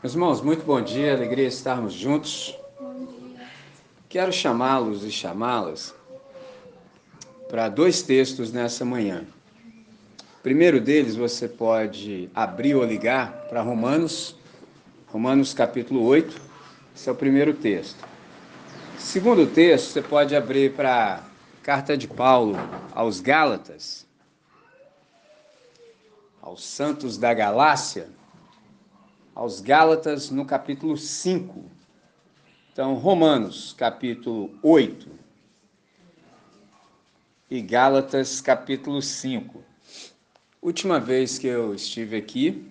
Meus irmãos, muito bom dia, alegria estarmos juntos. Quero chamá-los e chamá-las para dois textos nessa manhã. O primeiro deles você pode abrir ou ligar para Romanos, Romanos capítulo 8, esse é o primeiro texto. Segundo texto você pode abrir para a carta de Paulo aos Gálatas, aos santos da Galácia, aos Gálatas no capítulo 5. Então, Romanos, capítulo 8 e Gálatas, capítulo 5. Última vez que eu estive aqui,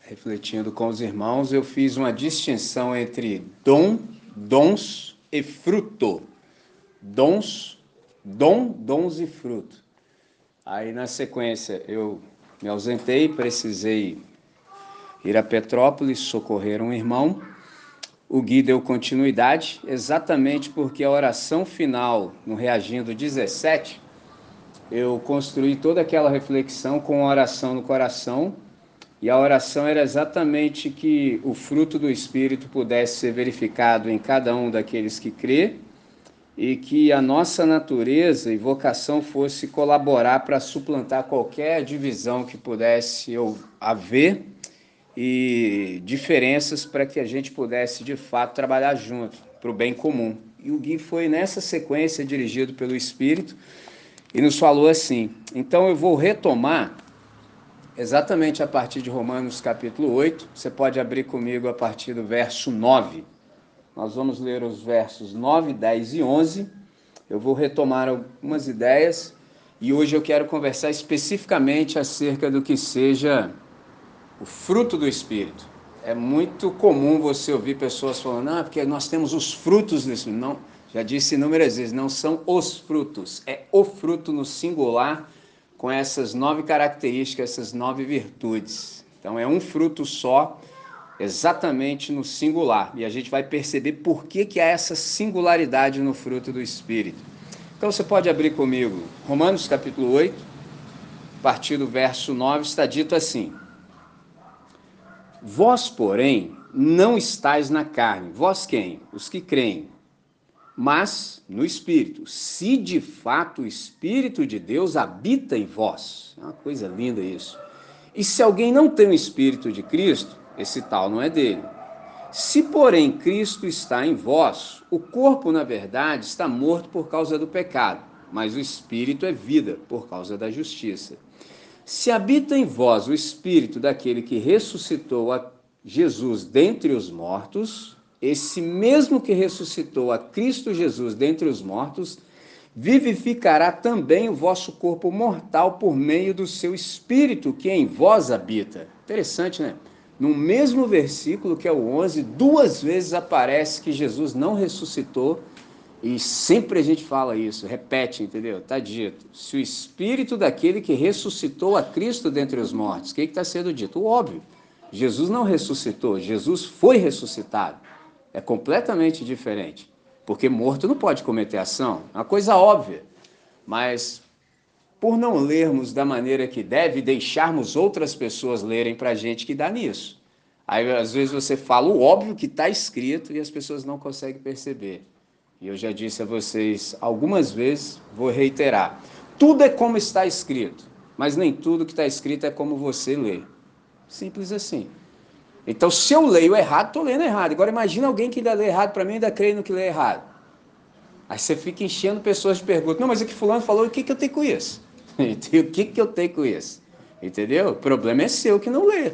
refletindo com os irmãos, eu fiz uma distinção entre dom, dons e fruto. Dons, dom, dons e fruto. Aí na sequência eu me ausentei, precisei ir a Petrópolis socorrer um irmão. O Gui deu continuidade, exatamente porque a oração final, no Reagindo 17, eu construí toda aquela reflexão com a oração no coração, e a oração era exatamente que o fruto do Espírito pudesse ser verificado em cada um daqueles que crê, e que a nossa natureza e vocação fosse colaborar para suplantar qualquer divisão que pudesse haver e diferenças para que a gente pudesse de fato trabalhar junto para o bem comum. E o Gui foi nessa sequência dirigido pelo Espírito e nos falou assim: então eu vou retomar exatamente a partir de Romanos capítulo 8. Você pode abrir comigo a partir do verso 9. Nós vamos ler os versos 9, 10 e 11. Eu vou retomar algumas ideias e hoje eu quero conversar especificamente acerca do que seja o fruto do Espírito. É muito comum você ouvir pessoas falando, ah, porque nós temos os frutos Espírito. Não, já disse inúmeras vezes, não são os frutos, é o fruto no singular, com essas nove características, essas nove virtudes. Então é um fruto só, exatamente no singular. E a gente vai perceber por que, que há essa singularidade no fruto do Espírito. Então você pode abrir comigo, Romanos capítulo 8, a partir do verso 9, está dito assim. Vós, porém, não estáis na carne. Vós quem? Os que creem. Mas no Espírito. Se de fato o Espírito de Deus habita em vós. É uma coisa linda isso. E se alguém não tem o Espírito de Cristo, esse tal não é dele. Se, porém, Cristo está em vós, o corpo, na verdade, está morto por causa do pecado, mas o Espírito é vida por causa da justiça. Se habita em vós o espírito daquele que ressuscitou a Jesus dentre os mortos, esse mesmo que ressuscitou a Cristo Jesus dentre os mortos, vivificará também o vosso corpo mortal por meio do seu espírito que em vós habita. Interessante, né? No mesmo versículo que é o 11, duas vezes aparece que Jesus não ressuscitou e sempre a gente fala isso, repete, entendeu? Está dito. Se o espírito daquele que ressuscitou a Cristo dentre os mortos, o que está sendo dito? O óbvio. Jesus não ressuscitou, Jesus foi ressuscitado. É completamente diferente. Porque morto não pode cometer ação. É uma coisa óbvia. Mas por não lermos da maneira que deve, deixarmos outras pessoas lerem para a gente que dá nisso. Aí às vezes você fala o óbvio que está escrito e as pessoas não conseguem perceber. E eu já disse a vocês algumas vezes, vou reiterar: tudo é como está escrito, mas nem tudo que está escrito é como você lê. Simples assim. Então, se eu leio errado, estou lendo errado. Agora, imagina alguém que ainda lê errado para mim e ainda crê no que lê errado. Aí você fica enchendo pessoas de perguntas. Não, mas o que fulano falou, o que, que eu tenho com isso? o que, que eu tenho com isso? Entendeu? O problema é seu que não lê.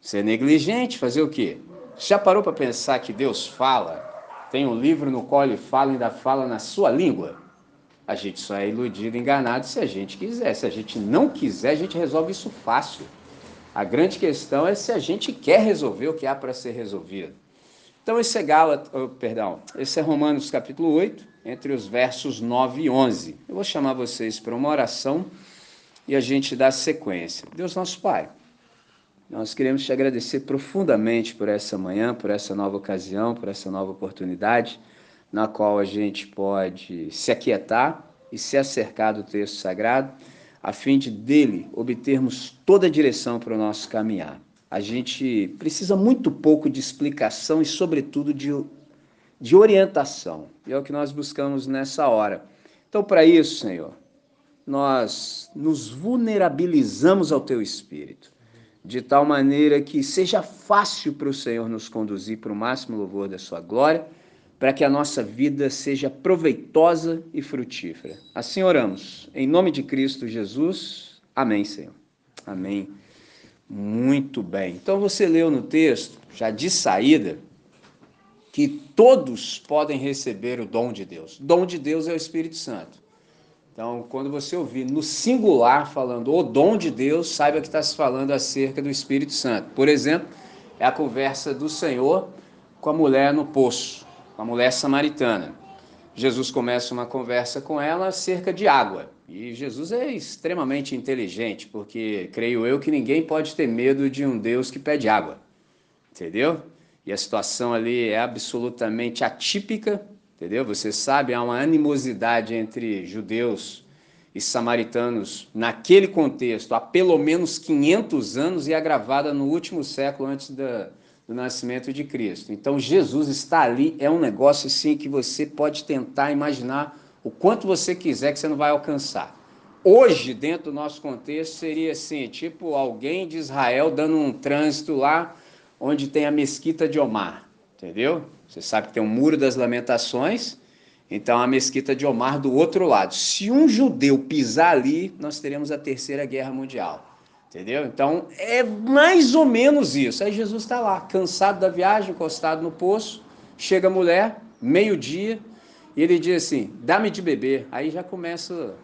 Você é negligente, fazer o quê? Já parou para pensar que Deus fala tem um livro no qual ele fala, ainda fala na sua língua. A gente só é iludido, enganado se a gente quiser. Se a gente não quiser, a gente resolve isso fácil. A grande questão é se a gente quer resolver o que há para ser resolvido. Então, esse é oh, perdão, esse é Romanos capítulo 8, entre os versos 9 e 11. Eu vou chamar vocês para uma oração e a gente dá sequência. Deus nosso Pai. Nós queremos te agradecer profundamente por essa manhã, por essa nova ocasião, por essa nova oportunidade, na qual a gente pode se aquietar e se acercar do texto sagrado, a fim de dele obtermos toda a direção para o nosso caminhar. a gente precisa muito pouco de explicação e, sobretudo, de, de orientação. E é o que nós buscamos nessa hora. Então, para isso, Senhor, nós nos vulnerabilizamos ao Teu Espírito, de tal maneira que seja fácil para o Senhor nos conduzir para o máximo louvor da Sua glória, para que a nossa vida seja proveitosa e frutífera. Assim oramos. Em nome de Cristo Jesus. Amém, Senhor. Amém. Muito bem. Então você leu no texto, já de saída, que todos podem receber o dom de Deus. Dom de Deus é o Espírito Santo. Então, quando você ouvir no singular falando o dom de Deus, saiba que está se falando acerca do Espírito Santo. Por exemplo, é a conversa do Senhor com a mulher no poço, com a mulher samaritana. Jesus começa uma conversa com ela acerca de água. E Jesus é extremamente inteligente, porque creio eu que ninguém pode ter medo de um Deus que pede água. Entendeu? E a situação ali é absolutamente atípica, entendeu? Você sabe, há uma animosidade entre judeus e samaritanos naquele contexto há pelo menos 500 anos e agravada no último século antes da, do nascimento de Cristo. Então Jesus está ali, é um negócio assim que você pode tentar imaginar o quanto você quiser que você não vai alcançar. Hoje, dentro do nosso contexto, seria assim, tipo alguém de Israel dando um trânsito lá onde tem a mesquita de Omar, entendeu? Você sabe que tem um muro das lamentações, então a mesquita de Omar do outro lado. Se um judeu pisar ali, nós teremos a terceira guerra mundial. Entendeu? Então é mais ou menos isso. Aí Jesus está lá, cansado da viagem, encostado no poço. Chega a mulher, meio-dia, e ele diz assim: dá-me de beber. Aí já começa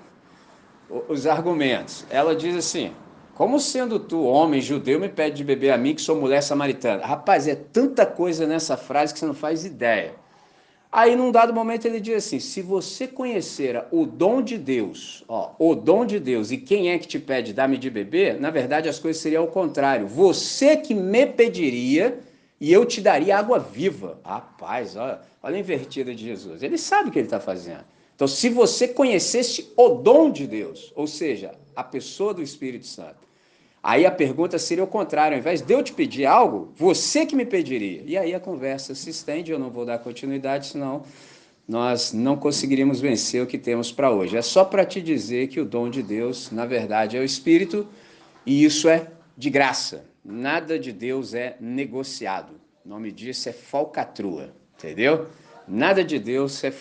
os argumentos. Ela diz assim: como sendo tu, homem judeu, me pede de beber a mim, que sou mulher samaritana? Rapaz, é tanta coisa nessa frase que você não faz ideia. Aí, num dado momento, ele diz assim: se você conhecera o dom de Deus, ó, o dom de Deus, e quem é que te pede dar-me de beber, na verdade as coisas seriam ao contrário. Você que me pediria e eu te daria água viva. Rapaz, olha, olha a invertida de Jesus. Ele sabe o que ele está fazendo. Então, se você conhecesse o dom de Deus, ou seja, a pessoa do Espírito Santo, aí a pergunta seria o contrário: ao invés de eu te pedir algo, você que me pediria. E aí a conversa se estende. Eu não vou dar continuidade, senão nós não conseguiríamos vencer o que temos para hoje. É só para te dizer que o dom de Deus, na verdade, é o Espírito, e isso é de graça. Nada de Deus é negociado. O nome disso é falcatrua, entendeu? Nada de Deus é, é,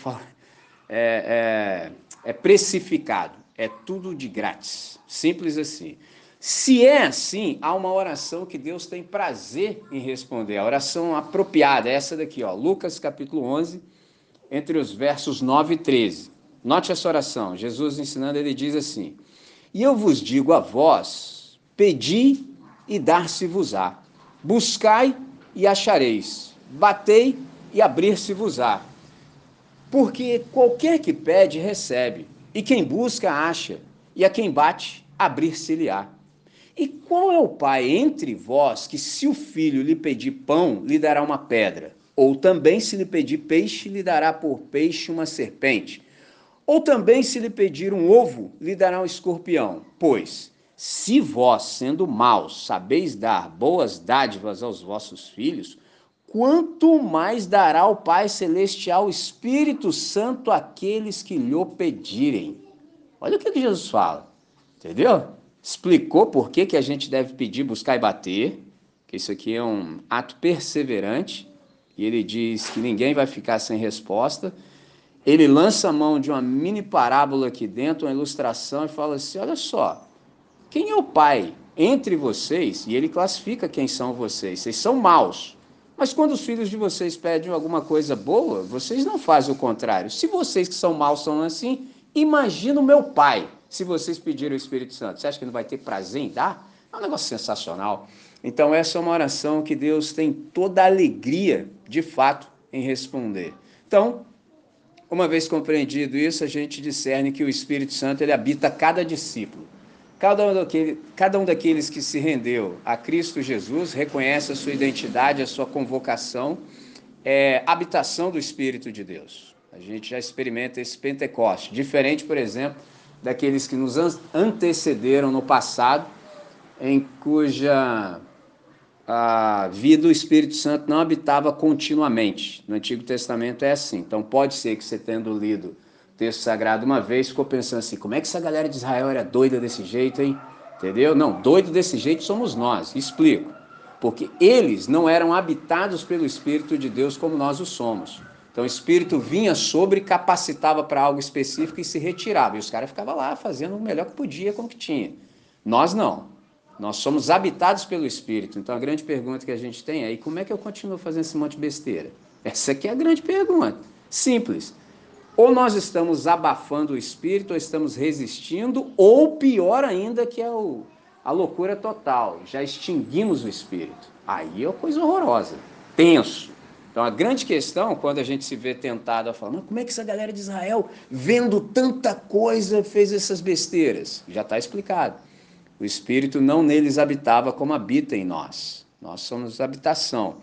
é, é precificado. É tudo de grátis. Simples assim. Se é assim, há uma oração que Deus tem prazer em responder, a oração apropriada, é essa daqui, ó, Lucas capítulo 11, entre os versos 9 e 13. Note essa oração, Jesus ensinando, ele diz assim: E eu vos digo a vós, pedi e dar-se-vos-á. Buscai e achareis. Batei e abrir-se-vos-á. Porque qualquer que pede, recebe. E quem busca, acha. E a quem bate, abrir-se-lhe-á. E qual é o pai entre vós que, se o filho lhe pedir pão, lhe dará uma pedra? Ou também, se lhe pedir peixe, lhe dará por peixe uma serpente? Ou também, se lhe pedir um ovo, lhe dará um escorpião? Pois, se vós, sendo maus, sabeis dar boas dádivas aos vossos filhos, quanto mais dará o Pai Celestial Espírito Santo àqueles que lhe pedirem. Olha o que Jesus fala, entendeu? Explicou por que, que a gente deve pedir, buscar e bater, que isso aqui é um ato perseverante, e ele diz que ninguém vai ficar sem resposta. Ele lança a mão de uma mini parábola aqui dentro, uma ilustração, e fala assim: olha só, quem é o pai entre vocês? E ele classifica quem são vocês. Vocês são maus. Mas quando os filhos de vocês pedem alguma coisa boa, vocês não fazem o contrário. Se vocês que são maus são assim, imagina o meu pai, se vocês pedirem o Espírito Santo. Você acha que não vai ter prazer em dar? É um negócio sensacional. Então, essa é uma oração que Deus tem toda a alegria, de fato, em responder. Então, uma vez compreendido isso, a gente discerne que o Espírito Santo ele habita cada discípulo. Cada um, daquele, cada um daqueles que se rendeu a Cristo Jesus reconhece a sua identidade, a sua convocação, é, habitação do Espírito de Deus. A gente já experimenta esse Pentecoste, diferente, por exemplo, daqueles que nos antecederam no passado, em cuja a vida do Espírito Santo não habitava continuamente. No Antigo Testamento é assim. Então pode ser que você tendo lido o texto sagrado uma vez, ficou pensando assim, como é que essa galera de Israel era doida desse jeito, hein? Entendeu? Não, doido desse jeito somos nós. Explico. Porque eles não eram habitados pelo Espírito de Deus como nós o somos. Então o Espírito vinha sobre, capacitava para algo específico e se retirava. E os caras ficavam lá fazendo o melhor que podia com o que tinha. Nós não. Nós somos habitados pelo Espírito. Então a grande pergunta que a gente tem é: e como é que eu continuo fazendo esse monte de besteira? Essa aqui é a grande pergunta. Simples. Ou nós estamos abafando o Espírito, ou estamos resistindo, ou pior ainda, que é o, a loucura total. Já extinguimos o Espírito. Aí é uma coisa horrorosa. Tenso. Então a grande questão, quando a gente se vê tentado a falar, como é que essa galera de Israel, vendo tanta coisa, fez essas besteiras? Já está explicado. O Espírito não neles habitava como habita em nós. Nós somos habitação.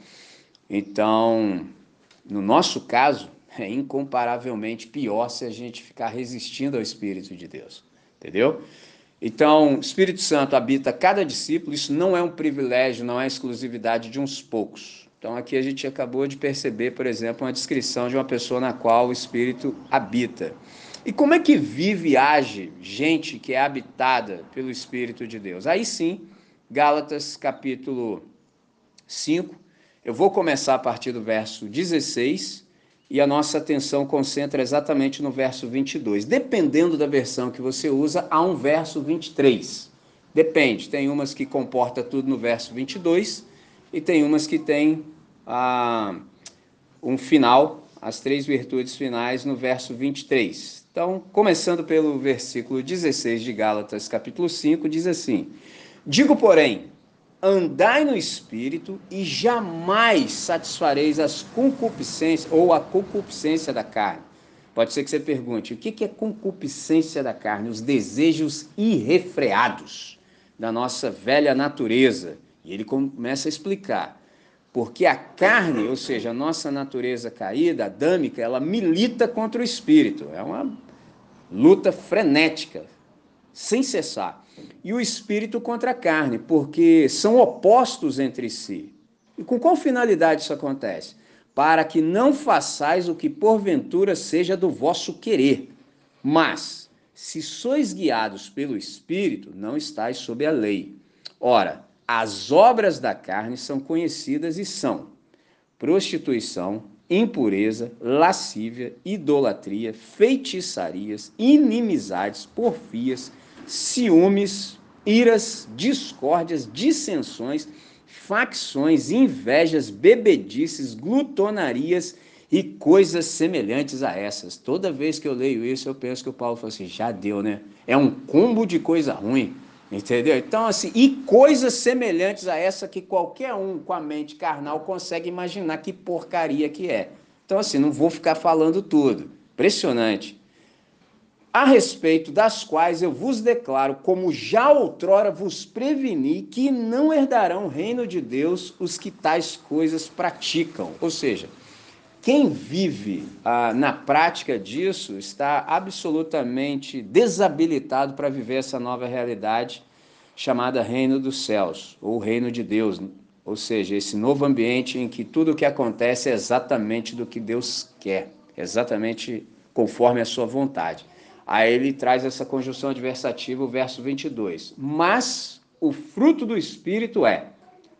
Então, no nosso caso, é incomparavelmente pior se a gente ficar resistindo ao Espírito de Deus. Entendeu? Então, o Espírito Santo habita cada discípulo, isso não é um privilégio, não é exclusividade de uns poucos. Então, aqui a gente acabou de perceber, por exemplo, uma descrição de uma pessoa na qual o Espírito habita. E como é que vive e age gente que é habitada pelo Espírito de Deus? Aí sim, Gálatas capítulo 5, eu vou começar a partir do verso 16 e a nossa atenção concentra exatamente no verso 22. Dependendo da versão que você usa, há um verso 23. Depende, tem umas que comporta tudo no verso 22 e tem umas que tem ah, um final, as três virtudes finais no verso 23. Então, começando pelo versículo 16 de Gálatas, capítulo 5, diz assim: Digo, porém, andai no espírito e jamais satisfareis as concupiscências ou a concupiscência da carne. Pode ser que você pergunte: o que é concupiscência da carne? Os desejos irrefreados da nossa velha natureza. E ele começa a explicar. Porque a carne, ou seja, a nossa natureza caída, adâmica, ela milita contra o espírito. É uma luta frenética, sem cessar. E o espírito contra a carne, porque são opostos entre si. E com qual finalidade isso acontece? Para que não façais o que porventura seja do vosso querer. Mas, se sois guiados pelo espírito, não estáis sob a lei. Ora, as obras da carne são conhecidas e são prostituição, impureza, lascívia, idolatria, feitiçarias, inimizades, porfias, ciúmes, iras, discórdias, dissensões, facções, invejas, bebedices, glutonarias e coisas semelhantes a essas. Toda vez que eu leio isso, eu penso que o Paulo fala assim: já deu, né? É um combo de coisa ruim. Entendeu? Então, assim, e coisas semelhantes a essa que qualquer um com a mente carnal consegue imaginar que porcaria que é. Então, assim, não vou ficar falando tudo. Impressionante. A respeito das quais eu vos declaro, como já outrora vos preveni, que não herdarão o reino de Deus os que tais coisas praticam. Ou seja, quem vive ah, na prática disso está absolutamente desabilitado para viver essa nova realidade chamada Reino dos Céus, ou Reino de Deus, ou seja, esse novo ambiente em que tudo o que acontece é exatamente do que Deus quer, exatamente conforme a sua vontade. Aí ele traz essa conjunção adversativa, o verso 22. Mas o fruto do Espírito é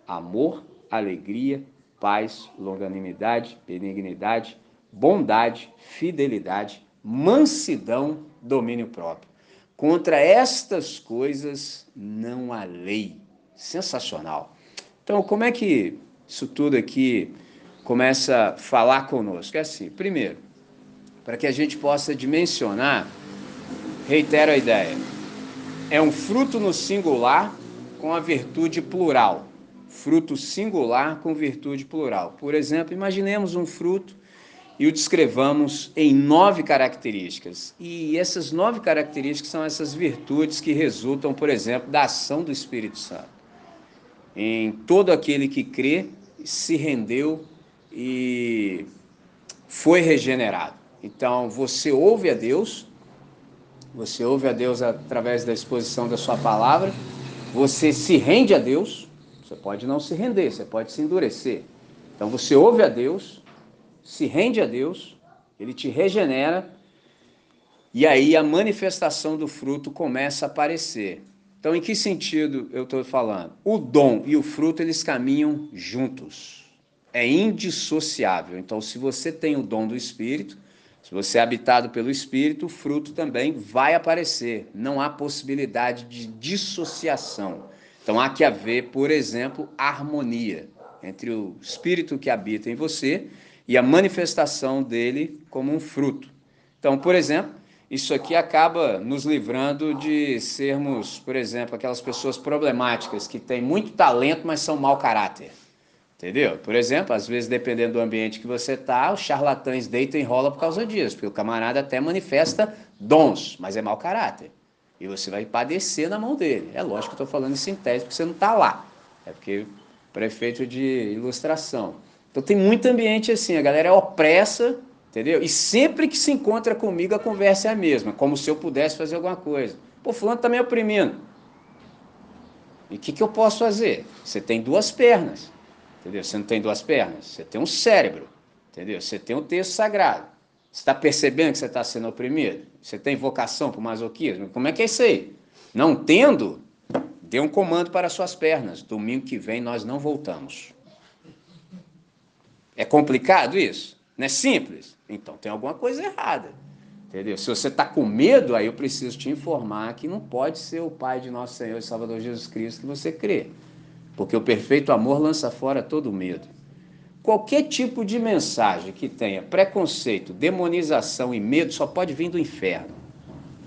amor, alegria, paz, longanimidade, benignidade, bondade, fidelidade, mansidão, domínio próprio. Contra estas coisas não há lei. Sensacional. Então, como é que isso tudo aqui começa a falar conosco? É assim, primeiro, para que a gente possa dimensionar, reitero a ideia, é um fruto no singular com a virtude plural fruto singular com virtude plural. Por exemplo, imaginemos um fruto e o descrevamos em nove características. E essas nove características são essas virtudes que resultam, por exemplo, da ação do Espírito Santo. Em todo aquele que crê, se rendeu e foi regenerado. Então, você ouve a Deus, você ouve a Deus através da exposição da sua palavra, você se rende a Deus, Você pode não se render, você pode se endurecer. Então você ouve a Deus, se rende a Deus, ele te regenera e aí a manifestação do fruto começa a aparecer. Então, em que sentido eu estou falando? O dom e o fruto eles caminham juntos. É indissociável. Então, se você tem o dom do Espírito, se você é habitado pelo Espírito, o fruto também vai aparecer. Não há possibilidade de dissociação. Então, há que haver, por exemplo, harmonia entre o Espírito que habita em você e a manifestação dele como um fruto. Então, por exemplo, isso aqui acaba nos livrando de sermos, por exemplo, aquelas pessoas problemáticas que têm muito talento, mas são mau caráter. Entendeu? Por exemplo, às vezes, dependendo do ambiente que você está, os charlatães deitam e enrolam por causa disso, porque o camarada até manifesta dons, mas é mau caráter. E você vai padecer na mão dele. É lógico que eu estou falando em sintético, porque você não está lá. É porque prefeito de ilustração. Então tem muito ambiente assim, a galera é opressa, entendeu? E sempre que se encontra comigo a conversa é a mesma, como se eu pudesse fazer alguma coisa. Pô, fulano está me oprimindo. E o que, que eu posso fazer? Você tem duas pernas, entendeu? Você não tem duas pernas, você tem um cérebro, entendeu? Você tem um texto sagrado. Você está percebendo que você está sendo oprimido? Você tem vocação para o masoquismo? Como é que é isso aí? Não tendo, dê um comando para suas pernas. Domingo que vem nós não voltamos. É complicado isso? Não é simples? Então tem alguma coisa errada. Entendeu? Se você está com medo, aí eu preciso te informar que não pode ser o Pai de nosso Senhor e Salvador Jesus Cristo que você crê. Porque o perfeito amor lança fora todo medo. Qualquer tipo de mensagem que tenha preconceito, demonização e medo só pode vir do inferno.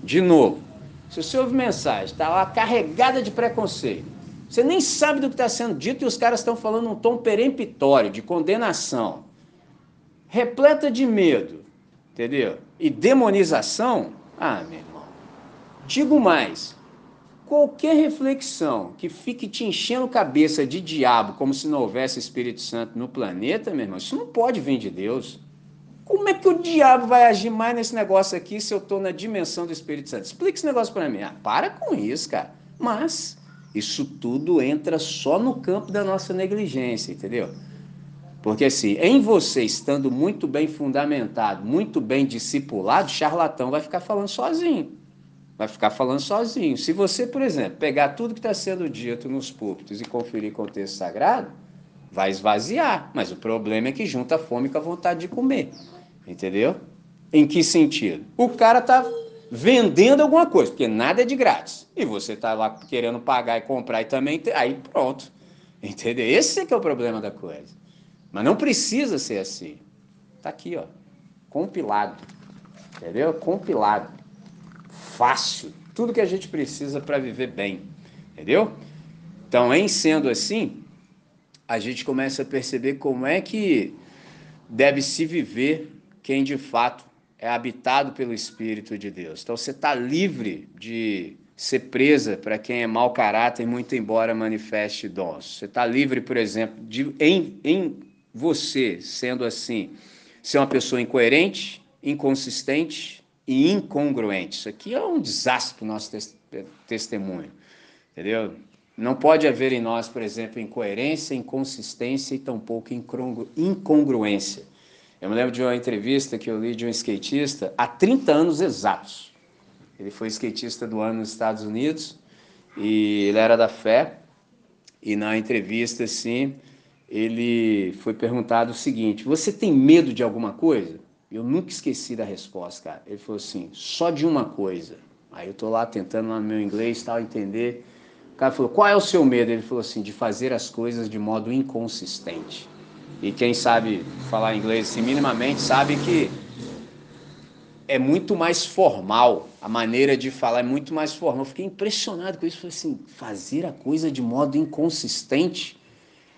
De novo, se você ouve mensagem, está lá carregada de preconceito, você nem sabe do que está sendo dito e os caras estão falando um tom peremptório, de condenação, repleta de medo, entendeu? E demonização, ah, meu irmão, digo mais, qualquer reflexão que fique te enchendo cabeça de diabo, como se não houvesse Espírito Santo no planeta, meu irmão, isso não pode vir de Deus. Como é que o diabo vai agir mais nesse negócio aqui se eu estou na dimensão do Espírito Santo? Explica esse negócio para mim. Ah, para com isso, cara. Mas isso tudo entra só no campo da nossa negligência, entendeu? Porque assim, em você estando muito bem fundamentado, muito bem discipulado, charlatão vai ficar falando sozinho. Vai ficar falando sozinho. Se você, por exemplo, pegar tudo que está sendo dito nos púlpitos e conferir com o texto sagrado, vai esvaziar. Mas o problema é que junta a fome com a vontade de comer. Entendeu? Em que sentido? O cara está vendendo alguma coisa, porque nada é de grátis. E você está lá querendo pagar e comprar e também. Aí pronto. Entendeu? Esse é que é o problema da coisa. Mas não precisa ser assim. Está aqui, ó. Compilado. Entendeu? Compilado. Fácil. Tudo que a gente precisa para viver bem. Entendeu? Então, em sendo assim, a gente começa a perceber como é que deve se viver quem de fato é habitado pelo Espírito de Deus. Então você está livre de ser presa para quem é mau caráter, muito embora manifeste dons. Você está livre, por exemplo, de em, em você, sendo assim, ser uma pessoa incoerente, inconsistente e incongruente. Isso aqui é um desastre para nosso testemunho, entendeu? Não pode haver em nós, por exemplo, incoerência, inconsistência e tampouco incongruência. Eu me lembro de uma entrevista que eu li de um skatista há 30 anos exatos. Ele foi skatista do ano nos Estados Unidos e ele era da fé. E na entrevista, assim, ele foi perguntado o seguinte: Você tem medo de alguma coisa? Eu nunca esqueci da resposta, cara. Ele falou assim: Só de uma coisa. Aí eu tô lá tentando lá no meu inglês tal entender. O cara falou: Qual é o seu medo? Ele falou assim: De fazer as coisas de modo inconsistente. E quem sabe falar inglês assim, minimamente sabe que é muito mais formal, a maneira de falar é muito mais formal. Eu fiquei impressionado com isso, falei assim, fazer a coisa de modo inconsistente.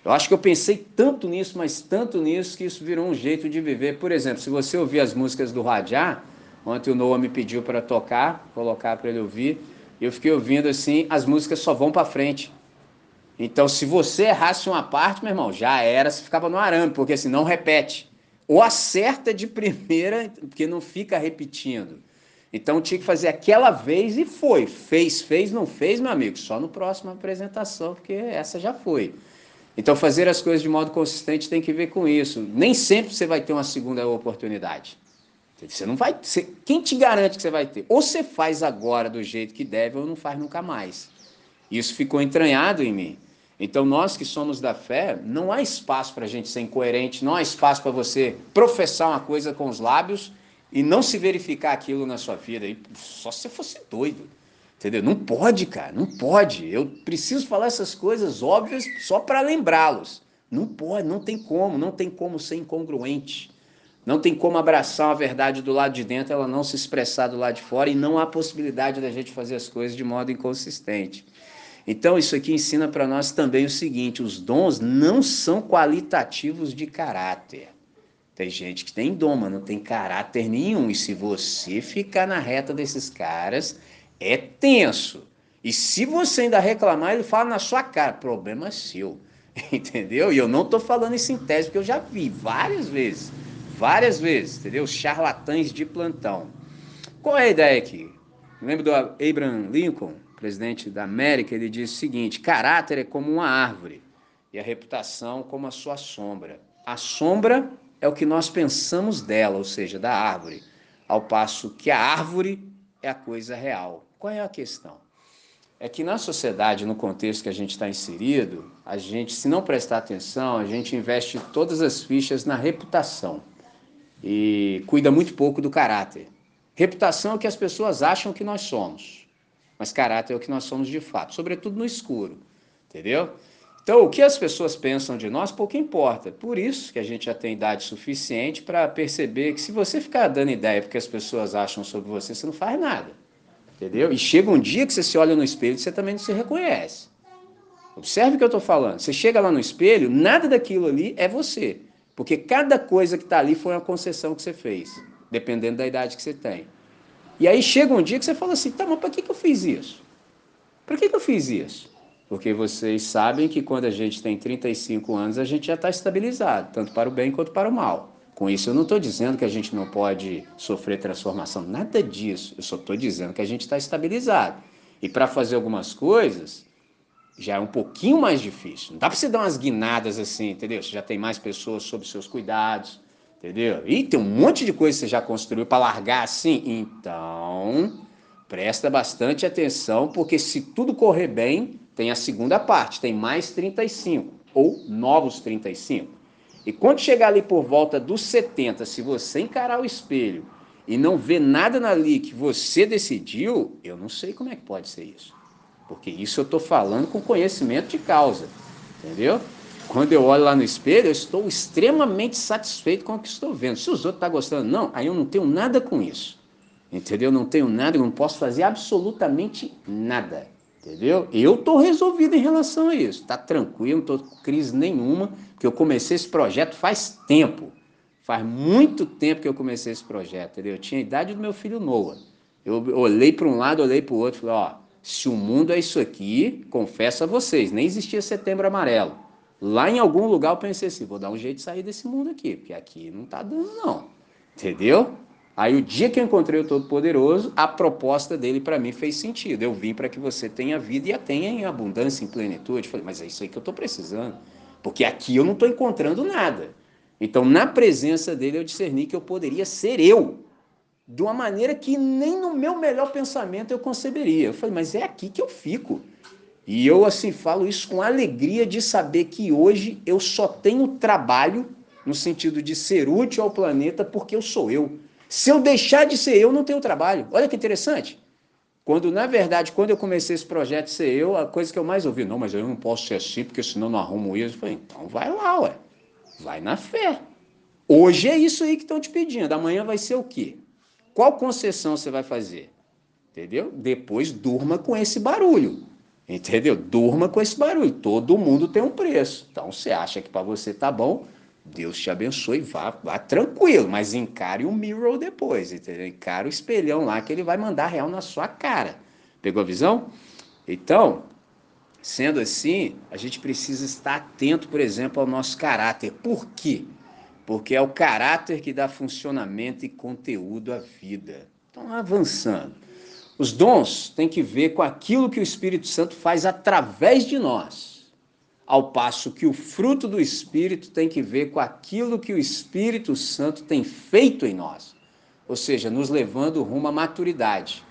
Eu acho que eu pensei tanto nisso, mas tanto nisso, que isso virou um jeito de viver. Por exemplo, se você ouvir as músicas do Radiar, ontem o Noah me pediu para tocar, colocar para ele ouvir, eu fiquei ouvindo assim, as músicas só vão para frente. Então, se você errasse uma parte, meu irmão, já era, você ficava no arame, porque assim, não repete. Ou acerta de primeira, porque não fica repetindo. Então tinha que fazer aquela vez e foi. Fez, fez, não fez, meu amigo, só no próximo apresentação, porque essa já foi. Então, fazer as coisas de modo consistente tem que ver com isso. Nem sempre você vai ter uma segunda oportunidade. Você não vai. Quem te garante que você vai ter? Ou você faz agora do jeito que deve, ou não faz nunca mais. Isso ficou entranhado em mim. Então, nós que somos da fé, não há espaço para a gente ser incoerente, não há espaço para você professar uma coisa com os lábios e não se verificar aquilo na sua vida. E só se você fosse doido. Entendeu? Não pode, cara, não pode. Eu preciso falar essas coisas óbvias só para lembrá-los. Não pode, não tem como, não tem como ser incongruente. Não tem como abraçar uma verdade do lado de dentro, ela não se expressar do lado de fora, e não há possibilidade da gente fazer as coisas de modo inconsistente. Então, isso aqui ensina para nós também o seguinte: os dons não são qualitativos de caráter. Tem gente que tem dom, mas não tem caráter nenhum. E se você ficar na reta desses caras, é tenso. E se você ainda reclamar, ele fala na sua cara: problema seu. Entendeu? E eu não estou falando isso em tese, porque eu já vi várias vezes. Várias vezes, entendeu? Charlatães de plantão. Qual é a ideia aqui? Lembra do Abraham Lincoln? presidente da América, ele diz o seguinte: caráter é como uma árvore e a reputação como a sua sombra. A sombra é o que nós pensamos dela, ou seja, da árvore, ao passo que a árvore é a coisa real. Qual é a questão? É que na sociedade, no contexto que a gente está inserido, a gente, se não prestar atenção, a gente investe todas as fichas na reputação e cuida muito pouco do caráter. Reputação é o que as pessoas acham que nós somos mas caráter é o que nós somos de fato, sobretudo no escuro, entendeu? Então, o que as pessoas pensam de nós pouco importa. Por isso que a gente já tem idade suficiente para perceber que se você ficar dando ideia porque as pessoas acham sobre você, você não faz nada. Entendeu? E chega um dia que você se olha no espelho e você também não se reconhece. Observe o que eu estou falando. Você chega lá no espelho, nada daquilo ali é você. Porque cada coisa que está ali foi uma concessão que você fez, dependendo da idade que você tem. E aí chega um dia que você fala assim, tá, mas para que, que eu fiz isso? Para que, que eu fiz isso? Porque vocês sabem que quando a gente tem 35 anos, a gente já está estabilizado, tanto para o bem quanto para o mal. Com isso, eu não estou dizendo que a gente não pode sofrer transformação, nada disso. Eu só estou dizendo que a gente está estabilizado. E para fazer algumas coisas, já é um pouquinho mais difícil. Não dá para você dar umas guinadas assim, entendeu? Você já tem mais pessoas sob seus cuidados, Entendeu? E tem um monte de coisa que você já construiu para largar assim. Então, presta bastante atenção, porque se tudo correr bem, tem a segunda parte, tem mais 35 ou novos 35. E quando chegar ali por volta dos 70, se você encarar o espelho e não ver nada ali que você decidiu, eu não sei como é que pode ser isso. Porque isso eu estou falando com conhecimento de causa. Entendeu? Quando eu olho lá no espelho, eu estou extremamente satisfeito com o que estou vendo. Se os outros estão tá gostando, não, aí eu não tenho nada com isso. Entendeu? Não tenho nada, eu não posso fazer absolutamente nada. Entendeu? Eu estou resolvido em relação a isso. Está tranquilo, não estou com crise nenhuma, porque eu comecei esse projeto faz tempo. Faz muito tempo que eu comecei esse projeto, entendeu? Eu tinha a idade do meu filho Noah. Eu olhei para um lado, olhei para o outro, falei, ó, se o mundo é isso aqui, confesso a vocês, nem existia setembro amarelo. Lá em algum lugar eu pensei assim, vou dar um jeito de sair desse mundo aqui, porque aqui não está dando não. Entendeu? Aí o dia que eu encontrei o Todo-Poderoso, a proposta dele para mim fez sentido. Eu vim para que você tenha vida e a tenha em abundância, em plenitude. Falei, mas é isso aí que eu estou precisando. Porque aqui eu não estou encontrando nada. Então, na presença dele, eu discerni que eu poderia ser eu, de uma maneira que nem no meu melhor pensamento eu conceberia. Eu falei, mas é aqui que eu fico. E eu assim falo isso com alegria de saber que hoje eu só tenho trabalho no sentido de ser útil ao planeta porque eu sou eu. Se eu deixar de ser eu, não tenho trabalho. Olha que interessante. Quando, na verdade, quando eu comecei esse projeto ser eu, a coisa que eu mais ouvi, não, mas eu não posso ser assim, porque senão não arrumo isso. Eu falei, então vai lá, ué. Vai na fé. Hoje é isso aí que estão te pedindo. Amanhã vai ser o quê? Qual concessão você vai fazer? Entendeu? Depois durma com esse barulho. Entendeu? Durma com esse barulho. Todo mundo tem um preço. Então, você acha que para você tá bom, Deus te abençoe, vá, vá tranquilo, mas encare o mirror depois, entendeu? Encare o espelhão lá que ele vai mandar real na sua cara. Pegou a visão? Então, sendo assim, a gente precisa estar atento, por exemplo, ao nosso caráter. Por quê? Porque é o caráter que dá funcionamento e conteúdo à vida. Então, avançando. Os dons têm que ver com aquilo que o Espírito Santo faz através de nós. Ao passo que o fruto do Espírito tem que ver com aquilo que o Espírito Santo tem feito em nós, ou seja, nos levando rumo à maturidade.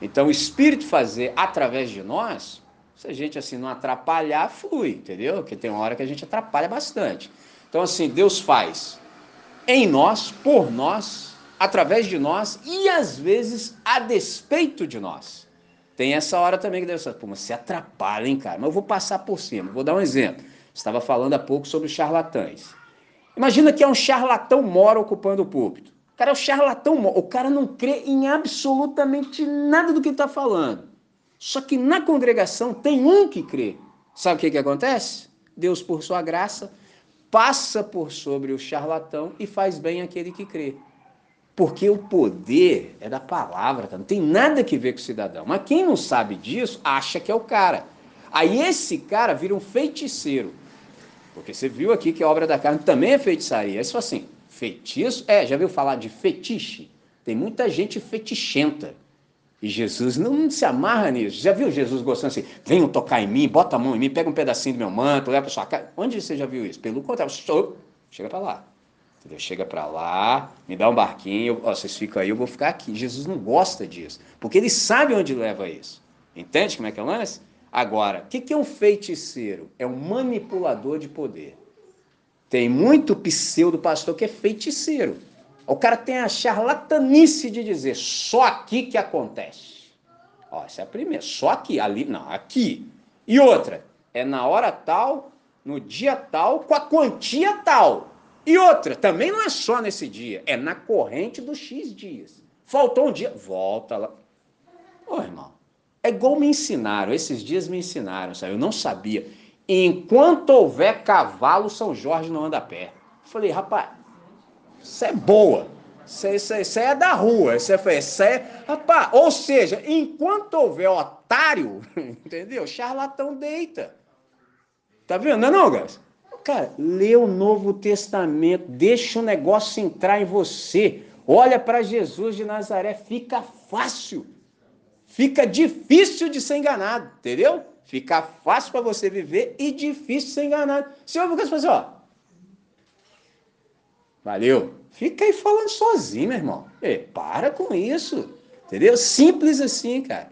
Então, o Espírito fazer através de nós, se a gente assim não atrapalhar, flui, entendeu? Porque tem uma hora que a gente atrapalha bastante. Então, assim, Deus faz em nós, por nós, através de nós e às vezes a despeito de nós. Tem essa hora também que Deus fala, pô, mas você atrapalha, hein, cara? Mas eu vou passar por cima. Vou dar um exemplo. Estava falando há pouco sobre charlatães. Imagina que é um charlatão mora ocupando o púlpito. O cara é um charlatão mora. O cara não crê em absolutamente nada do que está falando. Só que na congregação tem um que crê. Sabe o que, que acontece? Deus, por sua graça, passa por sobre o charlatão e faz bem aquele que crê. Porque o poder é da palavra, tá? não tem nada que ver com o cidadão. Mas quem não sabe disso, acha que é o cara. Aí esse cara vira um feiticeiro. Porque você viu aqui que a obra da carne também é feitiçaria. É só assim, feitiço? É, já viu falar de fetiche? Tem muita gente fetichenta. E Jesus não se amarra nisso. Já viu Jesus gostando assim? Venham tocar em mim, bota a mão em mim, pega um pedacinho do meu manto, leva para sua casa. Onde você já viu isso? Pelo contrário, chega para lá. Entendeu? Chega para lá, me dá um barquinho, ó, vocês ficam aí, eu vou ficar aqui. Jesus não gosta disso, porque ele sabe onde leva isso. Entende como é que é o lance? Agora, o que, que é um feiticeiro? É um manipulador de poder. Tem muito pseudo pastor que é feiticeiro. O cara tem a charlatanice de dizer só aqui que acontece. Ó, essa é a primeira. Só aqui, ali, não, aqui. E outra, é na hora tal, no dia tal, com a quantia tal. E outra, também não é só nesse dia, é na corrente dos X dias. Faltou um dia, volta lá. Ô irmão, é igual me ensinaram, esses dias me ensinaram, sabe? eu não sabia. Enquanto houver cavalo, São Jorge não anda a pé. Falei, rapaz, isso é boa. Isso, é, é, é da rua. Isso é, isso é. Rapaz, ou seja, enquanto houver otário, entendeu? Charlatão deita. Tá vendo? Não é não? Cara, lê o Novo Testamento, deixa o negócio entrar em você. Olha para Jesus de Nazaré, fica fácil. Fica difícil de ser enganado, entendeu? Fica fácil para você viver e difícil ser enganado. Se eu vou fazer, ó. Valeu. Fica aí falando sozinho, meu irmão. Ei, para com isso. Entendeu? Simples assim, cara.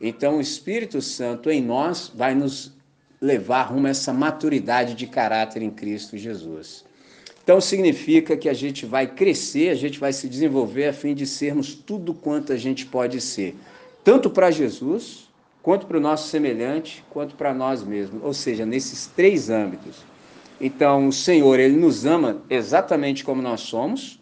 Então o Espírito Santo em nós vai nos levar rumo a essa maturidade de caráter em Cristo Jesus. Então significa que a gente vai crescer, a gente vai se desenvolver a fim de sermos tudo quanto a gente pode ser, tanto para Jesus, quanto para o nosso semelhante, quanto para nós mesmos, ou seja, nesses três âmbitos. Então, o Senhor, ele nos ama exatamente como nós somos,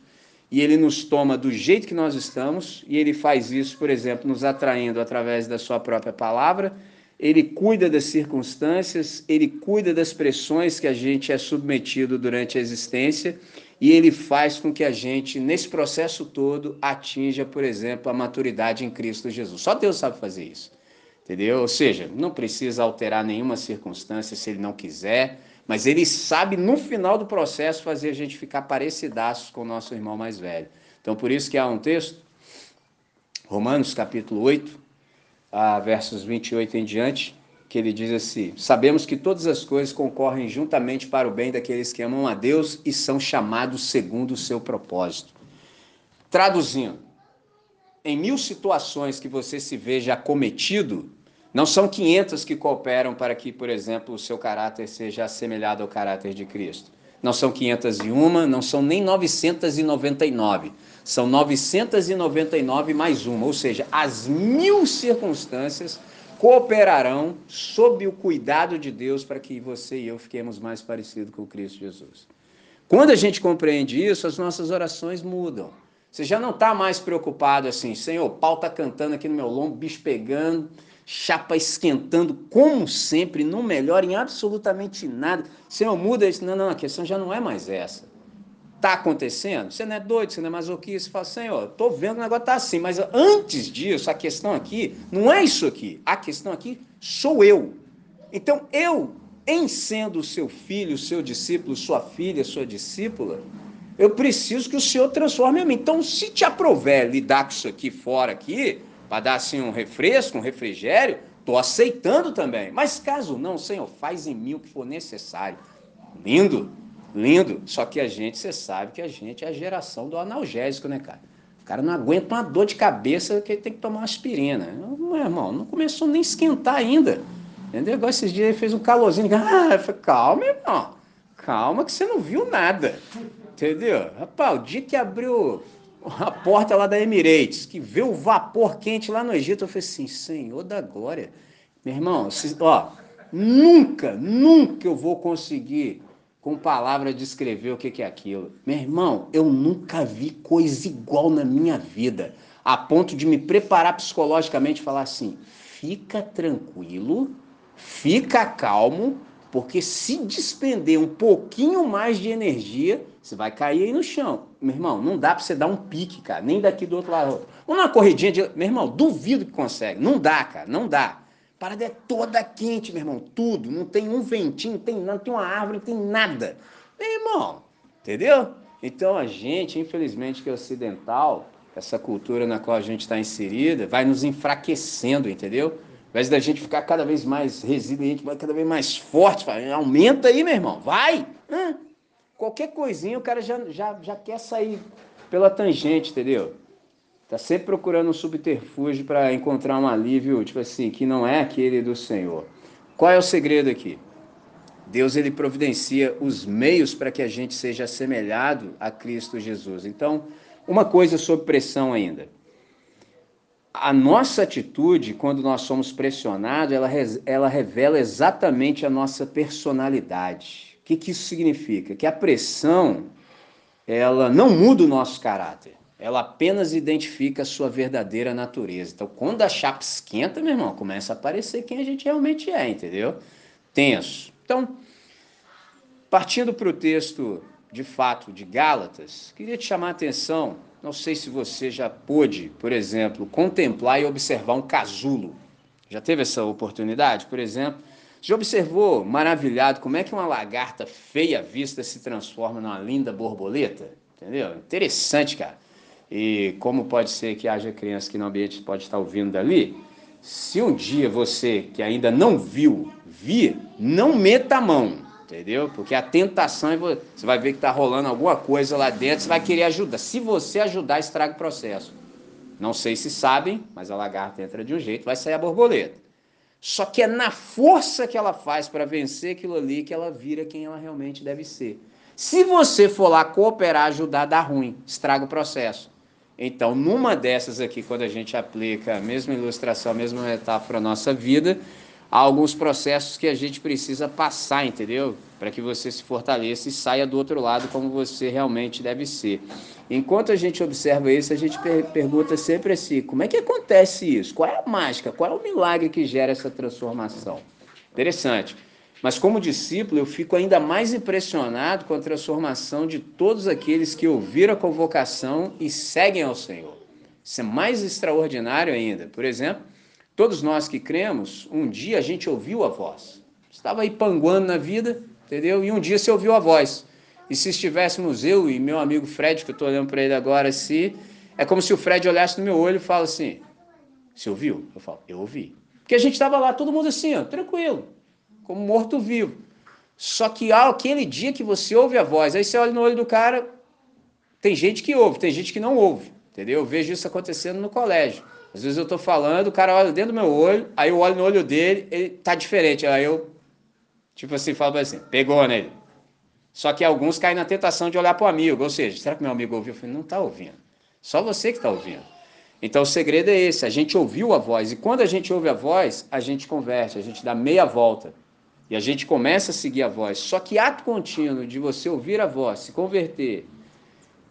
e ele nos toma do jeito que nós estamos, e ele faz isso, por exemplo, nos atraindo através da sua própria palavra ele cuida das circunstâncias, ele cuida das pressões que a gente é submetido durante a existência e ele faz com que a gente, nesse processo todo, atinja, por exemplo, a maturidade em Cristo Jesus. Só Deus sabe fazer isso. Entendeu? Ou seja, não precisa alterar nenhuma circunstância se ele não quiser, mas ele sabe, no final do processo, fazer a gente ficar parecidaços com o nosso irmão mais velho. Então, por isso que há um texto, Romanos capítulo 8, a versos 28 em diante, que ele diz assim: Sabemos que todas as coisas concorrem juntamente para o bem daqueles que amam a Deus e são chamados segundo o seu propósito. Traduzindo, em mil situações que você se veja acometido, não são 500 que cooperam para que, por exemplo, o seu caráter seja assemelhado ao caráter de Cristo. Não são 501, não são nem 999 são 999 mais uma, ou seja, as mil circunstâncias cooperarão sob o cuidado de Deus para que você e eu fiquemos mais parecidos com Cristo Jesus. Quando a gente compreende isso, as nossas orações mudam. Você já não está mais preocupado assim, Senhor, o pau está cantando aqui no meu lombo, bicho pegando, chapa esquentando, como sempre, não melhora em absolutamente nada. Senhor, muda isso. Não, não, a questão já não é mais essa. Está acontecendo? Você não é doido, você não é masoquista, você fala, Senhor, estou vendo o negócio está assim, mas antes disso, a questão aqui não é isso aqui. A questão aqui sou eu. Então, eu, em sendo seu filho, seu discípulo, sua filha, sua discípula, eu preciso que o Senhor transforme a mim. Então, se te aprover lidar com isso aqui fora aqui, para dar assim um refresco, um refrigério, Estou aceitando também. Mas caso não, Senhor, faz em mim o que for necessário. Lindo, lindo. Só que a gente, você sabe que a gente é a geração do analgésico, né, cara? O cara não aguenta uma dor de cabeça que ele tem que tomar uma aspirina. Meu irmão, não começou nem a esquentar ainda. Entendeu? Igual esses dias ele fez um calorzinho. Ah, eu falei, calma, irmão. Calma que você não viu nada. Entendeu? Rapaz, o dia que abriu a porta lá da Emirates, que vê o vapor quente lá no Egito, eu falei assim, Senhor da glória. Meu irmão, se, ó, nunca, nunca eu vou conseguir com palavras descrever o que é aquilo. Meu irmão, eu nunca vi coisa igual na minha vida, a ponto de me preparar psicologicamente e falar assim, fica tranquilo, fica calmo, porque se despender um pouquinho mais de energia, você vai cair aí no chão. Meu irmão, não dá para você dar um pique, cara, nem daqui do outro lado. Uma corridinha de. Meu irmão, duvido que consegue. Não dá, cara, não dá. A parada é toda quente, meu irmão, tudo. Não tem um ventinho, não tem nada, não tem uma árvore, não tem nada. Meu irmão, entendeu? Então a gente, infelizmente, que é ocidental, essa cultura na qual a gente está inserida, vai nos enfraquecendo, entendeu? Ao invés da gente ficar cada vez mais resiliente, cada vez mais forte, aumenta aí, meu irmão, vai! Hã? Qualquer coisinha o cara já, já, já quer sair pela tangente, entendeu? Tá sempre procurando um subterfúgio para encontrar um alívio, tipo assim, que não é aquele do Senhor. Qual é o segredo aqui? Deus ele providencia os meios para que a gente seja assemelhado a Cristo Jesus. Então, uma coisa sobre pressão ainda a nossa atitude, quando nós somos pressionados, ela, ela revela exatamente a nossa personalidade. Que, que isso significa? Que a pressão, ela não muda o nosso caráter, ela apenas identifica a sua verdadeira natureza. Então, quando a chapa esquenta, meu irmão, começa a aparecer quem a gente realmente é, entendeu? Tenso. Então, partindo para o texto de fato de Gálatas, queria te chamar a atenção não sei se você já pôde, por exemplo, contemplar e observar um casulo. Já teve essa oportunidade, por exemplo? Já observou, maravilhado, como é que uma lagarta feia vista se transforma numa linda borboleta? Entendeu? Interessante, cara. E como pode ser que haja criança que no ambiente pode estar ouvindo dali? Se um dia você que ainda não viu, vir, não meta a mão entendeu? Porque a tentação é você vai ver que está rolando alguma coisa lá dentro, você vai querer ajudar. Se você ajudar, estraga o processo. Não sei se sabem, mas a lagarta entra de um jeito, vai sair a borboleta. Só que é na força que ela faz para vencer aquilo ali que ela vira quem ela realmente deve ser. Se você for lá cooperar, ajudar, dá ruim, estraga o processo. Então, numa dessas aqui, quando a gente aplica a mesma ilustração, a mesma metáfora à nossa vida, há alguns processos que a gente precisa passar, entendeu? Para que você se fortaleça e saia do outro lado como você realmente deve ser. Enquanto a gente observa isso, a gente per pergunta sempre assim: como é que acontece isso? Qual é a mágica? Qual é o milagre que gera essa transformação? Interessante. Mas como discípulo, eu fico ainda mais impressionado com a transformação de todos aqueles que ouviram a convocação e seguem ao Senhor. Isso é mais extraordinário ainda. Por exemplo, Todos nós que cremos, um dia a gente ouviu a voz. Estava aí panguando na vida, entendeu? E um dia você ouviu a voz. E se estivéssemos eu e meu amigo Fred, que eu estou olhando para ele agora, se é como se o Fred olhasse no meu olho e fala assim: Você ouviu? Eu falo: Eu ouvi. Porque a gente estava lá, todo mundo assim, ó, tranquilo, como morto-vivo. Só que há aquele dia que você ouve a voz, aí você olha no olho do cara, tem gente que ouve, tem gente que não ouve, entendeu? Eu vejo isso acontecendo no colégio. Às vezes eu estou falando, o cara olha dentro do meu olho, aí eu olho no olho dele, ele tá diferente. Aí eu, tipo assim, falo assim, pegou nele. Só que alguns caem na tentação de olhar para o amigo, ou seja, será que meu amigo ouviu? Eu falei, não está ouvindo. Só você que está ouvindo. Então o segredo é esse, a gente ouviu a voz, e quando a gente ouve a voz, a gente converte, a gente dá meia volta. E a gente começa a seguir a voz. Só que ato contínuo de você ouvir a voz, se converter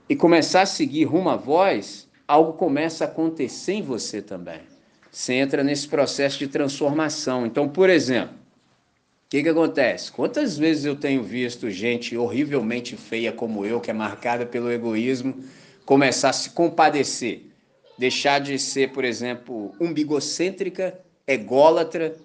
e começar a seguir rumo à voz, algo começa a acontecer em você também. Você entra nesse processo de transformação. Então, por exemplo, o que, que acontece? Quantas vezes eu tenho visto gente horrivelmente feia como eu, que é marcada pelo egoísmo, começar a se compadecer, deixar de ser, por exemplo, umbigocêntrica, ególatra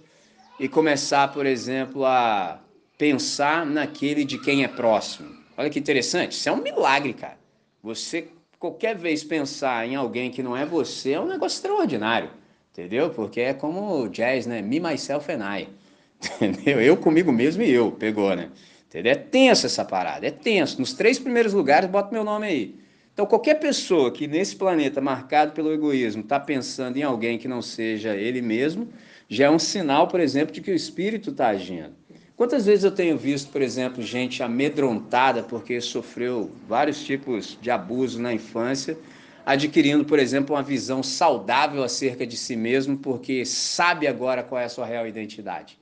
e começar, por exemplo, a pensar naquele de quem é próximo. Olha que interessante, isso é um milagre, cara. Você qualquer vez pensar em alguém que não é você é um negócio extraordinário. Entendeu? Porque é como o jazz, né? Me, myself and I. Entendeu? Eu comigo mesmo e eu, pegou, né? Entendeu? É tenso essa parada, é tenso. Nos três primeiros lugares, bota meu nome aí. Então, qualquer pessoa que nesse planeta marcado pelo egoísmo está pensando em alguém que não seja ele mesmo, já é um sinal, por exemplo, de que o espírito está agindo. Quantas vezes eu tenho visto, por exemplo, gente amedrontada porque sofreu vários tipos de abuso na infância, adquirindo, por exemplo, uma visão saudável acerca de si mesmo, porque sabe agora qual é a sua real identidade.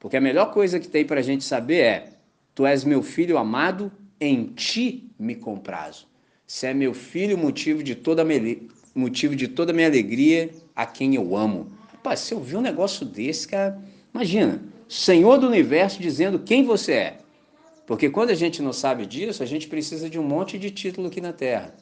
Porque a melhor coisa que tem para a gente saber é: Tu és meu filho amado, em ti me comprazo. Se é meu filho, motivo de toda minha, motivo de toda minha alegria, a quem eu amo. Rapaz, se eu vi um negócio desse, cara, imagina, Senhor do universo dizendo quem você é. Porque quando a gente não sabe disso, a gente precisa de um monte de título aqui na Terra.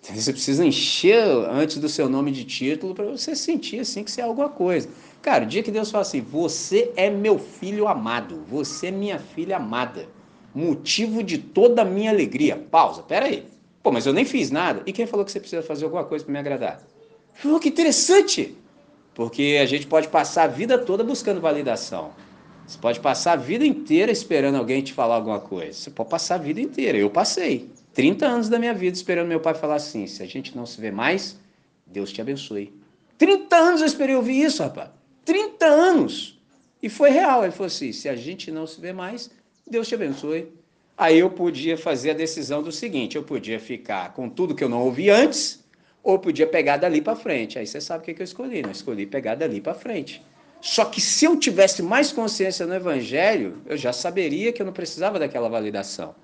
Você precisa encher antes do seu nome de título para você sentir assim que você é alguma coisa. Cara, o dia que Deus fala assim: Você é meu filho amado, você é minha filha amada, motivo de toda a minha alegria. Pausa, peraí. Pô, mas eu nem fiz nada. E quem falou que você precisa fazer alguma coisa para me agradar? Pô, que interessante! Porque a gente pode passar a vida toda buscando validação. Você pode passar a vida inteira esperando alguém te falar alguma coisa. Você pode passar a vida inteira. Eu passei 30 anos da minha vida esperando meu pai falar assim: se a gente não se vê mais, Deus te abençoe. 30 anos eu esperei ouvir isso, rapaz. 30 anos. E foi real. Ele falou assim: se a gente não se vê mais, Deus te abençoe. Aí eu podia fazer a decisão do seguinte: eu podia ficar com tudo que eu não ouvi antes, ou podia pegar dali para frente. Aí você sabe o que, eu escolhi, né? Eu escolhi pegar dali para frente. Só que se eu tivesse mais consciência no Evangelho, eu já saberia que eu não precisava daquela validação.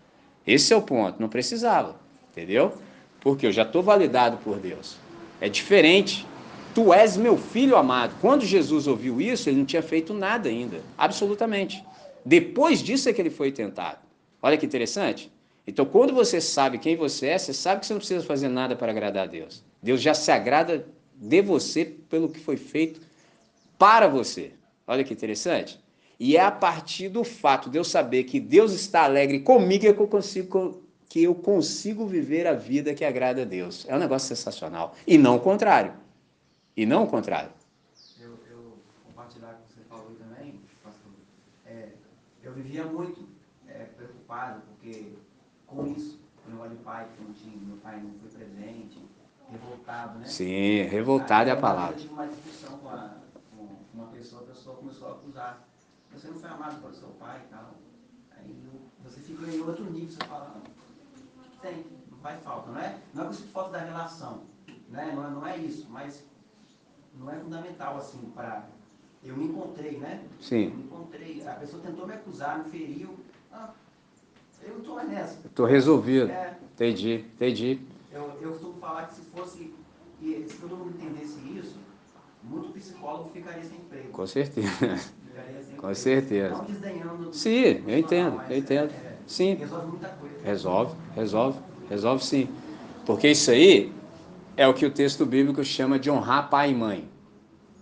Esse é o ponto, não precisava, entendeu? Porque eu já estou validado por Deus. É diferente. Tu és meu filho amado. Quando Jesus ouviu isso, ele não tinha feito nada ainda, absolutamente. Depois disso é que ele foi tentado. Olha que interessante. Então, quando você sabe quem você é, você sabe que você não precisa fazer nada para agradar a Deus. Deus já se agrada de você pelo que foi feito para você. Olha que interessante. E é a partir do fato de eu saber que Deus está alegre comigo é que eu consigo, que eu consigo viver a vida que agrada a Deus. É um negócio sensacional. E não o contrário. E não o contrário. Eu, eu compartilhar com o você falou também, pastor. É, eu vivia muito é, preocupado, porque com isso, quando eu olho o pai que não tinha, meu pai não foi presente, revoltado, né? Sim, revoltado é a palavra. Eu tive uma discussão com a uma pessoa, a pessoa começou a acusar. Você não foi amado pelo seu pai e tal. Aí você fica em outro nível, você fala, não, que tem? Não faz falta, não é? Não é que eu sinto falta da relação, né? não, é, não é isso, mas não é fundamental assim para. Eu me encontrei, né? Sim. Eu me encontrei. A pessoa tentou me acusar, me feriu. Ah, eu não estou mais nessa. Estou resolvido. É, entendi, entendi. Eu, eu costumo falar que se fosse. Se todo mundo entendesse isso, muito psicólogo ficaria sem emprego. Com certeza. Sem Com certeza. Não desdenhando. Sim, eu entendo, eu entendo. É, sim. Resolve muita coisa. Resolve, resolve, resolve sim. Porque isso aí é o que o texto bíblico chama de honrar pai e mãe.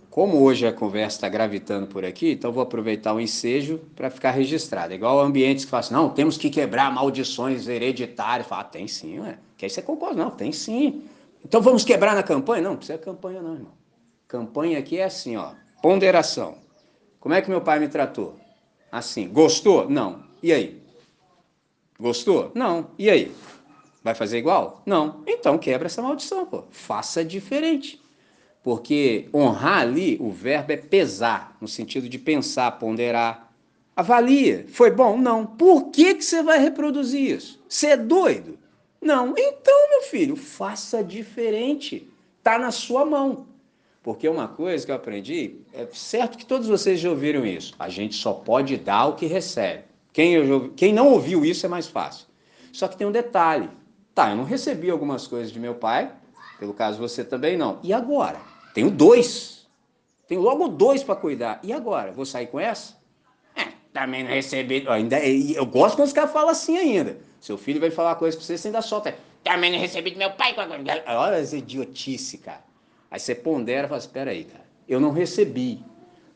Como hoje a conversa está gravitando por aqui, então vou aproveitar o ensejo para ficar registrado. Igual ambientes que falam assim, não, temos que quebrar maldições hereditárias. Fala, ah, tem sim, ué. Que aí você concorda? Não, tem sim. Então vamos quebrar na campanha? Não, não precisa campanha não, irmão. Campanha aqui é assim, ó, ponderação. Como é que meu pai me tratou? Assim, gostou? Não. E aí? Gostou? Não. E aí? Vai fazer igual? Não. Então quebra essa maldição, pô. Faça diferente. Porque honrar ali, o verbo é pesar, no sentido de pensar, ponderar. Avalia. Foi bom? Não. Por que, que você vai reproduzir isso? Você é doido? Não. Então, meu filho, faça diferente. Está na sua mão. Porque uma coisa que eu aprendi, é certo que todos vocês já ouviram isso. A gente só pode dar o que recebe. Quem, quem não ouviu isso é mais fácil. Só que tem um detalhe. Tá, eu não recebi algumas coisas de meu pai, pelo caso você também não. E agora? Tenho dois. Tenho logo dois para cuidar. E agora? Vou sair com essa? É, também não recebi. Ainda, eu gosto quando os caras falam assim ainda. Seu filho vai falar coisa para você, você ainda solta. Também não recebi do meu pai. Olha essa idiotice, cara. Aí você pondera e fala: espera aí, cara, eu não recebi.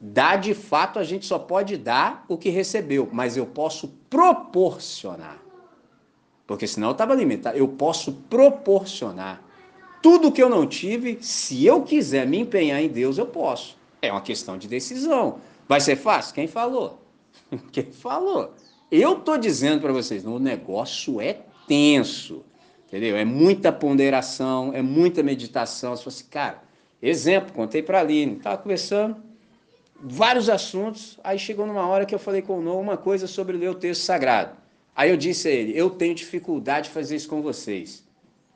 Dar de fato a gente só pode dar o que recebeu, mas eu posso proporcionar. Porque senão eu estava limitado. Eu posso proporcionar. Tudo que eu não tive, se eu quiser me empenhar em Deus, eu posso. É uma questão de decisão. Vai ser fácil? Quem falou? Quem falou? Eu estou dizendo para vocês, o negócio é tenso, entendeu? É muita ponderação, é muita meditação. Você fala assim, cara, exemplo, contei para a Aline, estava conversando, vários assuntos, aí chegou numa hora que eu falei com o Noah uma coisa sobre ler o texto sagrado. Aí eu disse a ele, eu tenho dificuldade de fazer isso com vocês.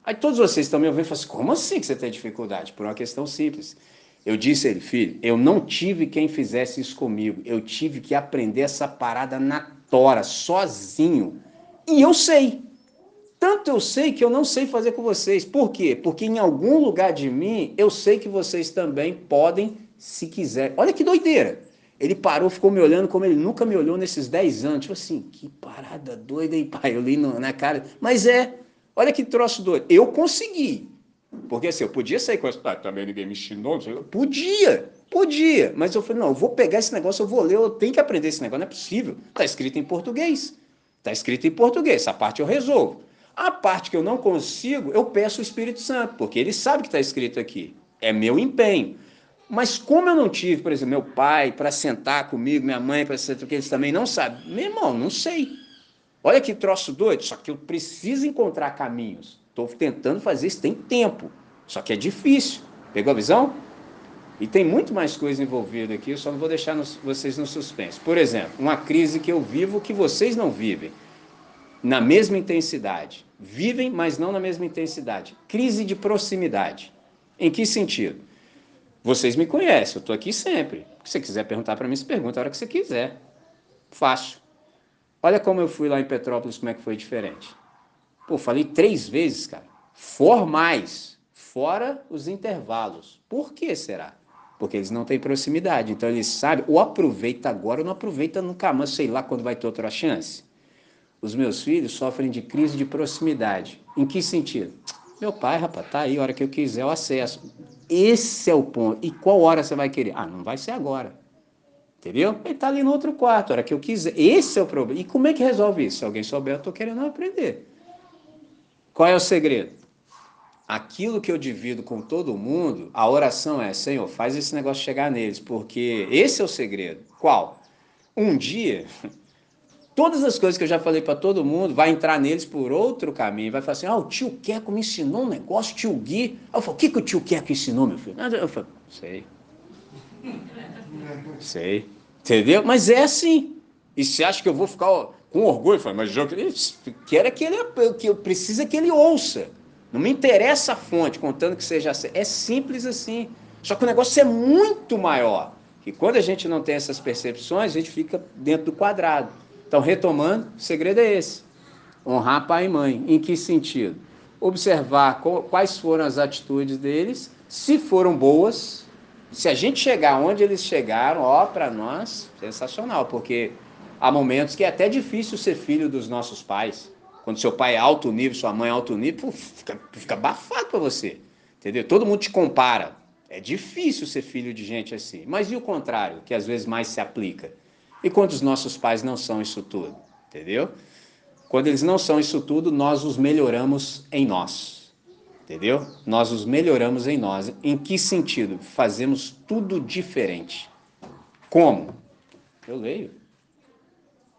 Aí todos vocês me ouvindo e falam assim, como assim que você tem dificuldade? Por uma questão simples. Eu disse a ele, filho, eu não tive quem fizesse isso comigo. Eu tive que aprender essa parada na tora, sozinho. E eu sei. Tanto eu sei que eu não sei fazer com vocês. Por quê? Porque em algum lugar de mim, eu sei que vocês também podem, se quiser. Olha que doideira. Ele parou, ficou me olhando como ele nunca me olhou nesses 10 anos. Tipo assim, que parada doida, hein, pai? Eu li na cara. Mas é, olha que troço doido. Eu consegui. Porque assim, eu podia sair com essa. Ah, também ninguém me ensinou. Podia, podia. Mas eu falei, não, eu vou pegar esse negócio, eu vou ler, eu tenho que aprender esse negócio. Não é possível. Está escrito em português. Está escrito em português. Essa parte eu resolvo. A parte que eu não consigo, eu peço o Espírito Santo, porque ele sabe que está escrito aqui. É meu empenho. Mas como eu não tive, por exemplo, meu pai para sentar comigo, minha mãe para sentar, porque eles também não sabem. Meu irmão, não sei. Olha que troço doido. Só que eu preciso encontrar caminhos. Estou tentando fazer isso, tem tempo. Só que é difícil. Pegou a visão? E tem muito mais coisa envolvida aqui, eu só não vou deixar vocês no suspense. Por exemplo, uma crise que eu vivo que vocês não vivem, na mesma intensidade. Vivem, mas não na mesma intensidade. Crise de proximidade. Em que sentido? Vocês me conhecem, eu estou aqui sempre. Se você quiser perguntar para mim, se pergunta a hora que você quiser. Fácil. Olha como eu fui lá em Petrópolis, como é que foi diferente. Pô, falei três vezes, cara. Formais, fora os intervalos. Por que será? Porque eles não têm proximidade. Então eles sabem, ou aproveita agora ou não aproveita nunca mais, sei lá quando vai ter outra chance. Os meus filhos sofrem de crise de proximidade. Em que sentido? Meu pai, rapaz, tá aí, a hora que eu quiser eu acesso. Esse é o ponto. E qual hora você vai querer? Ah, não vai ser agora. Entendeu? Ele está ali no outro quarto, a hora que eu quiser. Esse é o problema. E como é que resolve isso? Se alguém souber, eu estou querendo aprender. Qual é o segredo? Aquilo que eu divido com todo mundo, a oração é: Senhor, faz esse negócio chegar neles, porque esse é o segredo. Qual? Um dia, todas as coisas que eu já falei para todo mundo, vai entrar neles por outro caminho. Vai falar assim: ah, o tio Queco me ensinou um negócio, tio Gui. eu falo: o que, que o tio Queco ensinou, meu filho? Eu falo: sei. sei. Entendeu? Mas é assim. E você acha que eu vou ficar com orgulho, falei, mas eu quero que ele que eu precisa que ele ouça. Não me interessa a fonte, contando que seja assim. É simples assim. Só que o negócio é muito maior. E quando a gente não tem essas percepções, a gente fica dentro do quadrado. Então, retomando, o segredo é esse: honrar pai e mãe. Em que sentido? Observar quais foram as atitudes deles, se foram boas. Se a gente chegar onde eles chegaram, ó, para nós, sensacional, porque há momentos que é até difícil ser filho dos nossos pais. Quando seu pai é alto nível, sua mãe é alto nível, fica, fica abafado para você. Entendeu? Todo mundo te compara. É difícil ser filho de gente assim. Mas e o contrário, que às vezes mais se aplica? E quando os nossos pais não são isso tudo? Entendeu? Quando eles não são isso tudo, nós os melhoramos em nós. Entendeu? Nós os melhoramos em nós. Em que sentido? Fazemos tudo diferente. Como? Eu leio.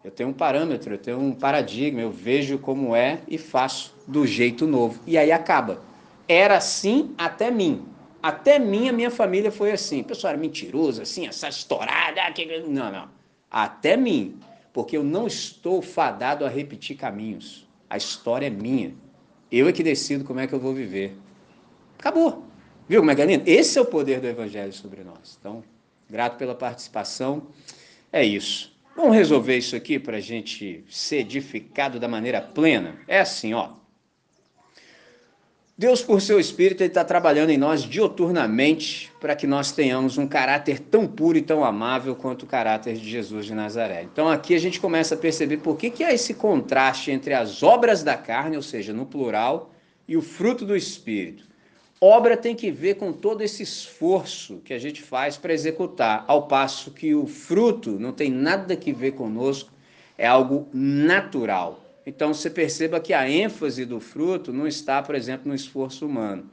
Eu tenho um parâmetro, eu tenho um paradigma, eu vejo como é e faço do jeito novo. E aí acaba. Era assim até mim. Até mim, a minha família foi assim. Pessoal era mentiroso, assim, essa estourada. Não, não. Até mim. Porque eu não estou fadado a repetir caminhos. A história é minha. Eu é que decido como é que eu vou viver. Acabou. Viu como é que é lindo? Esse é o poder do Evangelho sobre nós. Então, grato pela participação. É isso. Vamos resolver isso aqui para a gente ser edificado da maneira plena? É assim, ó. Deus, por seu Espírito, está trabalhando em nós dioturnamente para que nós tenhamos um caráter tão puro e tão amável quanto o caráter de Jesus de Nazaré. Então aqui a gente começa a perceber por que, que há esse contraste entre as obras da carne, ou seja, no plural, e o fruto do Espírito. Obra tem que ver com todo esse esforço que a gente faz para executar, ao passo que o fruto não tem nada que ver conosco, é algo natural. Então você perceba que a ênfase do fruto não está, por exemplo, no esforço humano.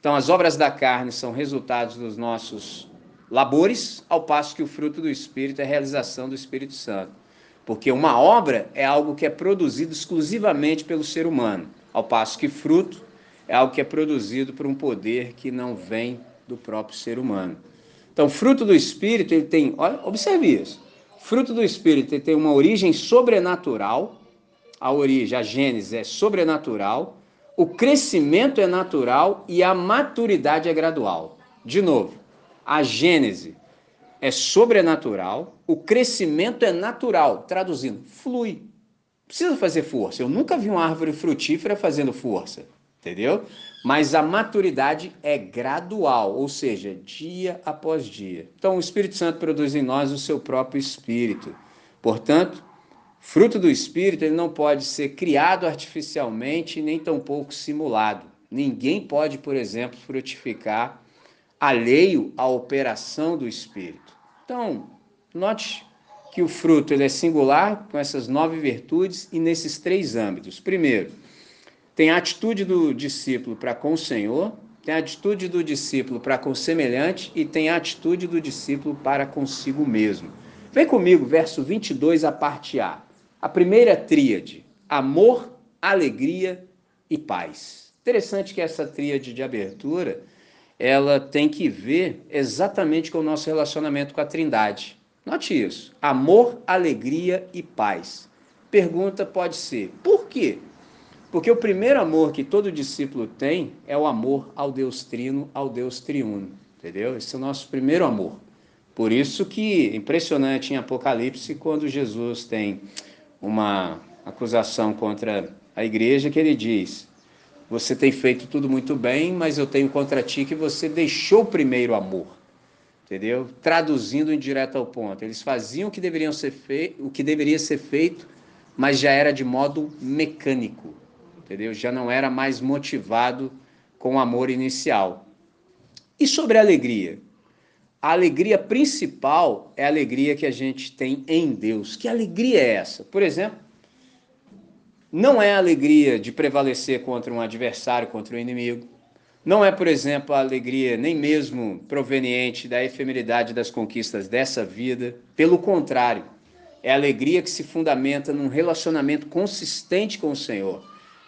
Então, as obras da carne são resultados dos nossos labores, ao passo que o fruto do Espírito é a realização do Espírito Santo. Porque uma obra é algo que é produzido exclusivamente pelo ser humano, ao passo que fruto é algo que é produzido por um poder que não vem do próprio ser humano. Então, fruto do Espírito, ele tem, olha, observe isso. Fruto do Espírito ele tem uma origem sobrenatural, a origem, a gênese é sobrenatural, o crescimento é natural e a maturidade é gradual. De novo, a gênese é sobrenatural, o crescimento é natural. Traduzindo, flui. Precisa fazer força. Eu nunca vi uma árvore frutífera fazendo força, entendeu? Mas a maturidade é gradual, ou seja, dia após dia. Então, o Espírito Santo produz em nós o seu próprio espírito. Portanto, fruto do espírito ele não pode ser criado artificialmente nem tampouco simulado. Ninguém pode, por exemplo, frutificar alheio à operação do espírito. Então, note que o fruto ele é singular com essas nove virtudes e nesses três âmbitos. Primeiro, tem a atitude do discípulo para com o Senhor, tem a atitude do discípulo para com o semelhante e tem a atitude do discípulo para consigo mesmo. Vem comigo, verso 22, a parte A. A primeira tríade: amor, alegria e paz. Interessante que essa tríade de abertura, ela tem que ver exatamente com o nosso relacionamento com a Trindade. Note isso: amor, alegria e paz. Pergunta pode ser: por quê? Porque o primeiro amor que todo discípulo tem é o amor ao Deus Trino, ao Deus Triuno, entendeu? Esse é o nosso primeiro amor. Por isso que impressionante em Apocalipse quando Jesus tem uma acusação contra a igreja que ele diz: Você tem feito tudo muito bem, mas eu tenho contra ti que você deixou o primeiro amor. Entendeu? Traduzindo em direto ao ponto. Eles faziam o que deveriam ser feito, o que deveria ser feito, mas já era de modo mecânico entendeu? Já não era mais motivado com o amor inicial. E sobre a alegria? A alegria principal é a alegria que a gente tem em Deus. Que alegria é essa? Por exemplo, não é a alegria de prevalecer contra um adversário, contra um inimigo. Não é, por exemplo, a alegria nem mesmo proveniente da efemeridade das conquistas dessa vida. Pelo contrário, é a alegria que se fundamenta num relacionamento consistente com o Senhor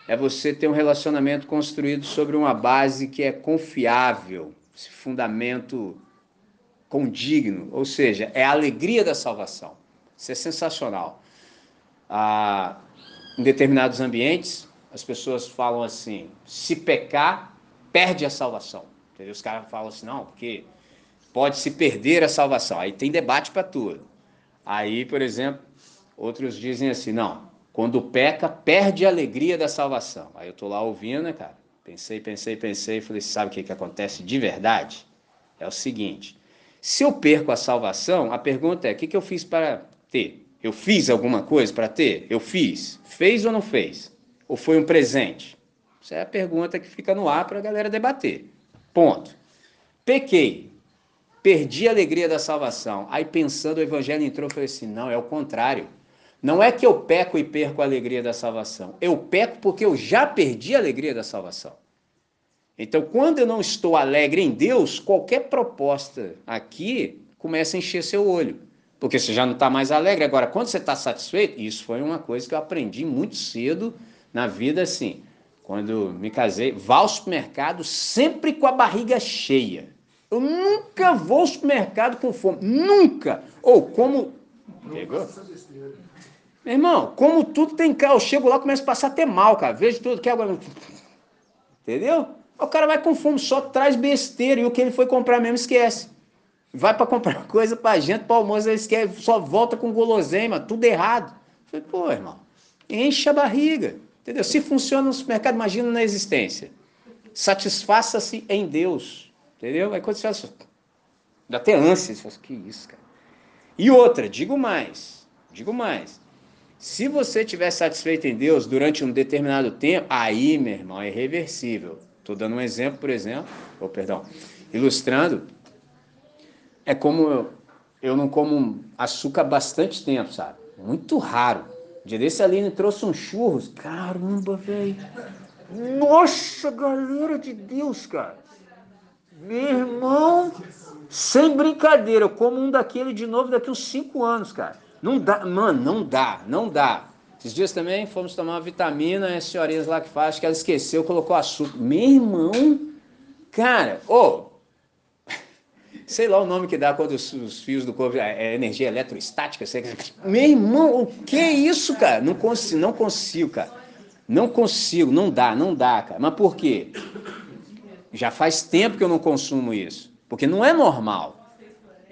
é você ter um relacionamento construído sobre uma base que é confiável, esse fundamento condigno, ou seja, é a alegria da salvação. Isso é sensacional. Ah, em determinados ambientes, as pessoas falam assim: se pecar, perde a salvação. Entendeu? Os caras falam assim: não, porque pode se perder a salvação. Aí tem debate para tudo. Aí, por exemplo, outros dizem assim: não, quando peca, perde a alegria da salvação. Aí eu tô lá ouvindo, né, cara? Pensei, pensei, pensei, falei, sabe o que, que acontece de verdade? É o seguinte: se eu perco a salvação, a pergunta é: o que, que eu fiz para ter? Eu fiz alguma coisa para ter? Eu fiz. Fez ou não fez? Ou foi um presente? Essa é a pergunta que fica no ar para a galera debater. Ponto. Pequei. Perdi a alegria da salvação. Aí pensando, o evangelho entrou e falei assim: não, é o contrário. Não é que eu peco e perco a alegria da salvação. Eu peco porque eu já perdi a alegria da salvação. Então, quando eu não estou alegre em Deus, qualquer proposta aqui começa a encher seu olho. Porque você já não está mais alegre. Agora, quando você está satisfeito, isso foi uma coisa que eu aprendi muito cedo na vida, assim. Quando me casei, vá ao supermercado sempre com a barriga cheia. Eu nunca vou ao supermercado com fome. Nunca! Ou como. Pegou? Meu irmão, como tudo tem carro, eu chego lá e começo a passar até mal, cara. Vejo tudo que agora. Entendeu? O cara vai com fome, só traz besteira e o que ele foi comprar mesmo esquece. Vai para comprar coisa pra gente, para almoço, ele esquece, só volta com guloseima, tudo errado. Eu falei, pô, irmão, enche a barriga. Entendeu? Se funciona no supermercado, imagina na existência. Satisfaça-se em Deus. Entendeu? Aí quando você fala, dá até ânsia, você fala, que isso, cara. E outra, digo mais, digo mais. Se você estiver satisfeito em Deus durante um determinado tempo, aí, meu irmão, é irreversível. Estou dando um exemplo, por exemplo, ou oh, perdão, ilustrando. É como eu, eu não como açúcar há bastante tempo, sabe? Muito raro. Um dia desse Aline trouxe um churros. Caramba, velho. Nossa, galera de Deus, cara. Meu irmão, sem brincadeira, eu como um daquele de novo daqui uns 5 anos, cara. Não dá, mano, não dá, não dá. Esses dias também fomos tomar uma vitamina, as senhorinhas lá que faz, que ela esqueceu, colocou açúcar. Meu irmão, cara, ô, oh, sei lá o nome que dá quando os, os fios do corpo é, é energia eletrostática. Sei, meu irmão, o que é isso, cara? Não consigo, não consigo, cara. Não consigo, não dá, não dá, cara. Mas por quê? Já faz tempo que eu não consumo isso, porque não é normal.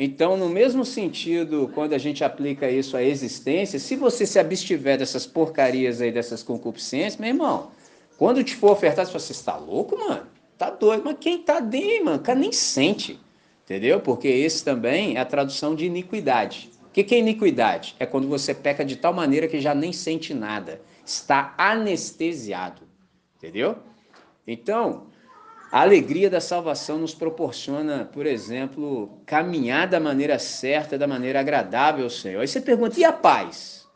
Então, no mesmo sentido, quando a gente aplica isso à existência, se você se abstiver dessas porcarias aí, dessas concupiscências, meu irmão, quando te for ofertado, você fala, você está louco, mano? Tá doido. Mas quem tá dentro, mano, o cara nem sente. Entendeu? Porque esse também é a tradução de iniquidade. O que, que é iniquidade? É quando você peca de tal maneira que já nem sente nada. Está anestesiado. Entendeu? Então, a alegria da salvação nos proporciona, por exemplo, caminhar da maneira certa, da maneira agradável ao Senhor. Aí você pergunta, e a paz?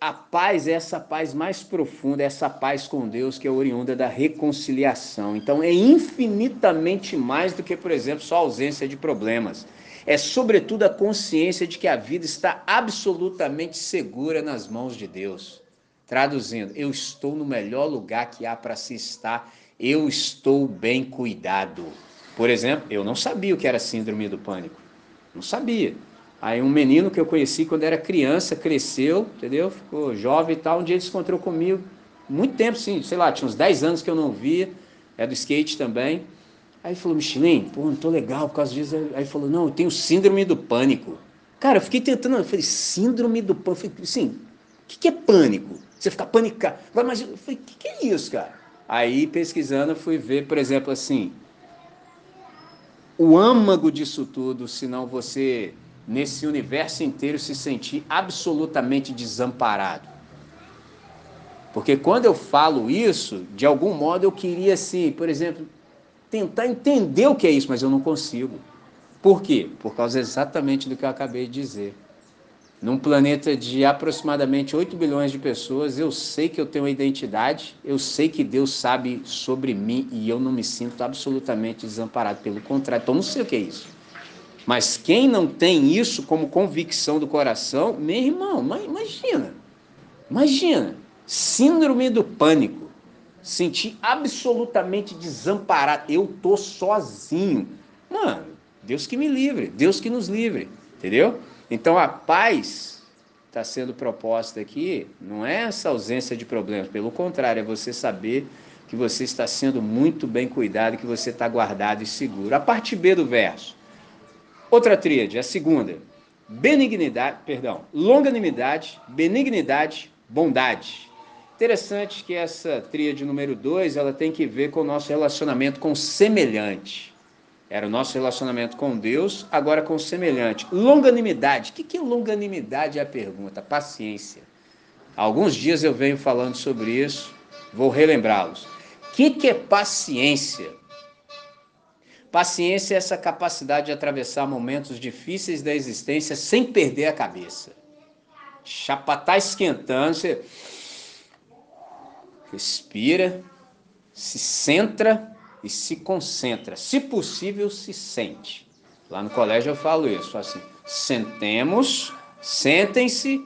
A paz é essa paz mais profunda, é essa paz com Deus que é oriunda da reconciliação. Então é infinitamente mais do que, por exemplo, só a ausência de problemas. É sobretudo a consciência de que a vida está absolutamente segura nas mãos de Deus. Traduzindo, eu estou no melhor lugar que há para se estar eu estou bem cuidado. Por exemplo, eu não sabia o que era síndrome do pânico. Não sabia. Aí um menino que eu conheci quando era criança, cresceu, entendeu? Ficou jovem e tal. Um dia ele se encontrou comigo, muito tempo, sim, sei lá, tinha uns 10 anos que eu não via, é do skate também. Aí ele falou, Michelin, pô, não tô legal por causa disso. Aí ele falou, não, eu tenho síndrome do pânico. Cara, eu fiquei tentando, eu falei, síndrome do pânico. Eu falei, sim, o que, que é pânico? Você ficar panicado. Mas eu falei, o que, que é isso, cara? Aí, pesquisando, fui ver, por exemplo, assim, o âmago disso tudo, senão você, nesse universo inteiro, se sentir absolutamente desamparado. Porque quando eu falo isso, de algum modo eu queria, assim, por exemplo, tentar entender o que é isso, mas eu não consigo. Por quê? Por causa exatamente do que eu acabei de dizer. Num planeta de aproximadamente 8 bilhões de pessoas, eu sei que eu tenho uma identidade, eu sei que Deus sabe sobre mim e eu não me sinto absolutamente desamparado. Pelo contrário, então não sei o que é isso. Mas quem não tem isso como convicção do coração, meu irmão, imagina, imagina, síndrome do pânico, sentir absolutamente desamparado, eu tô sozinho. Mano, Deus que me livre, Deus que nos livre, entendeu? Então a paz está sendo proposta aqui, não é essa ausência de problemas, pelo contrário, é você saber que você está sendo muito bem cuidado, que você está guardado e seguro. A parte B do verso. Outra tríade, a segunda. Benignidade, perdão, longanimidade, benignidade, bondade. Interessante que essa tríade número 2, ela tem que ver com o nosso relacionamento com semelhante. Era o nosso relacionamento com Deus, agora com o semelhante. Longanimidade. O que é longanimidade? É a pergunta. Paciência. Alguns dias eu venho falando sobre isso, vou relembrá-los. O que é paciência? Paciência é essa capacidade de atravessar momentos difíceis da existência sem perder a cabeça. Chapa tá esquentando, você respira, se centra e se concentra. Se possível, se sente. Lá no colégio eu falo isso, assim, sentemos, sentem-se,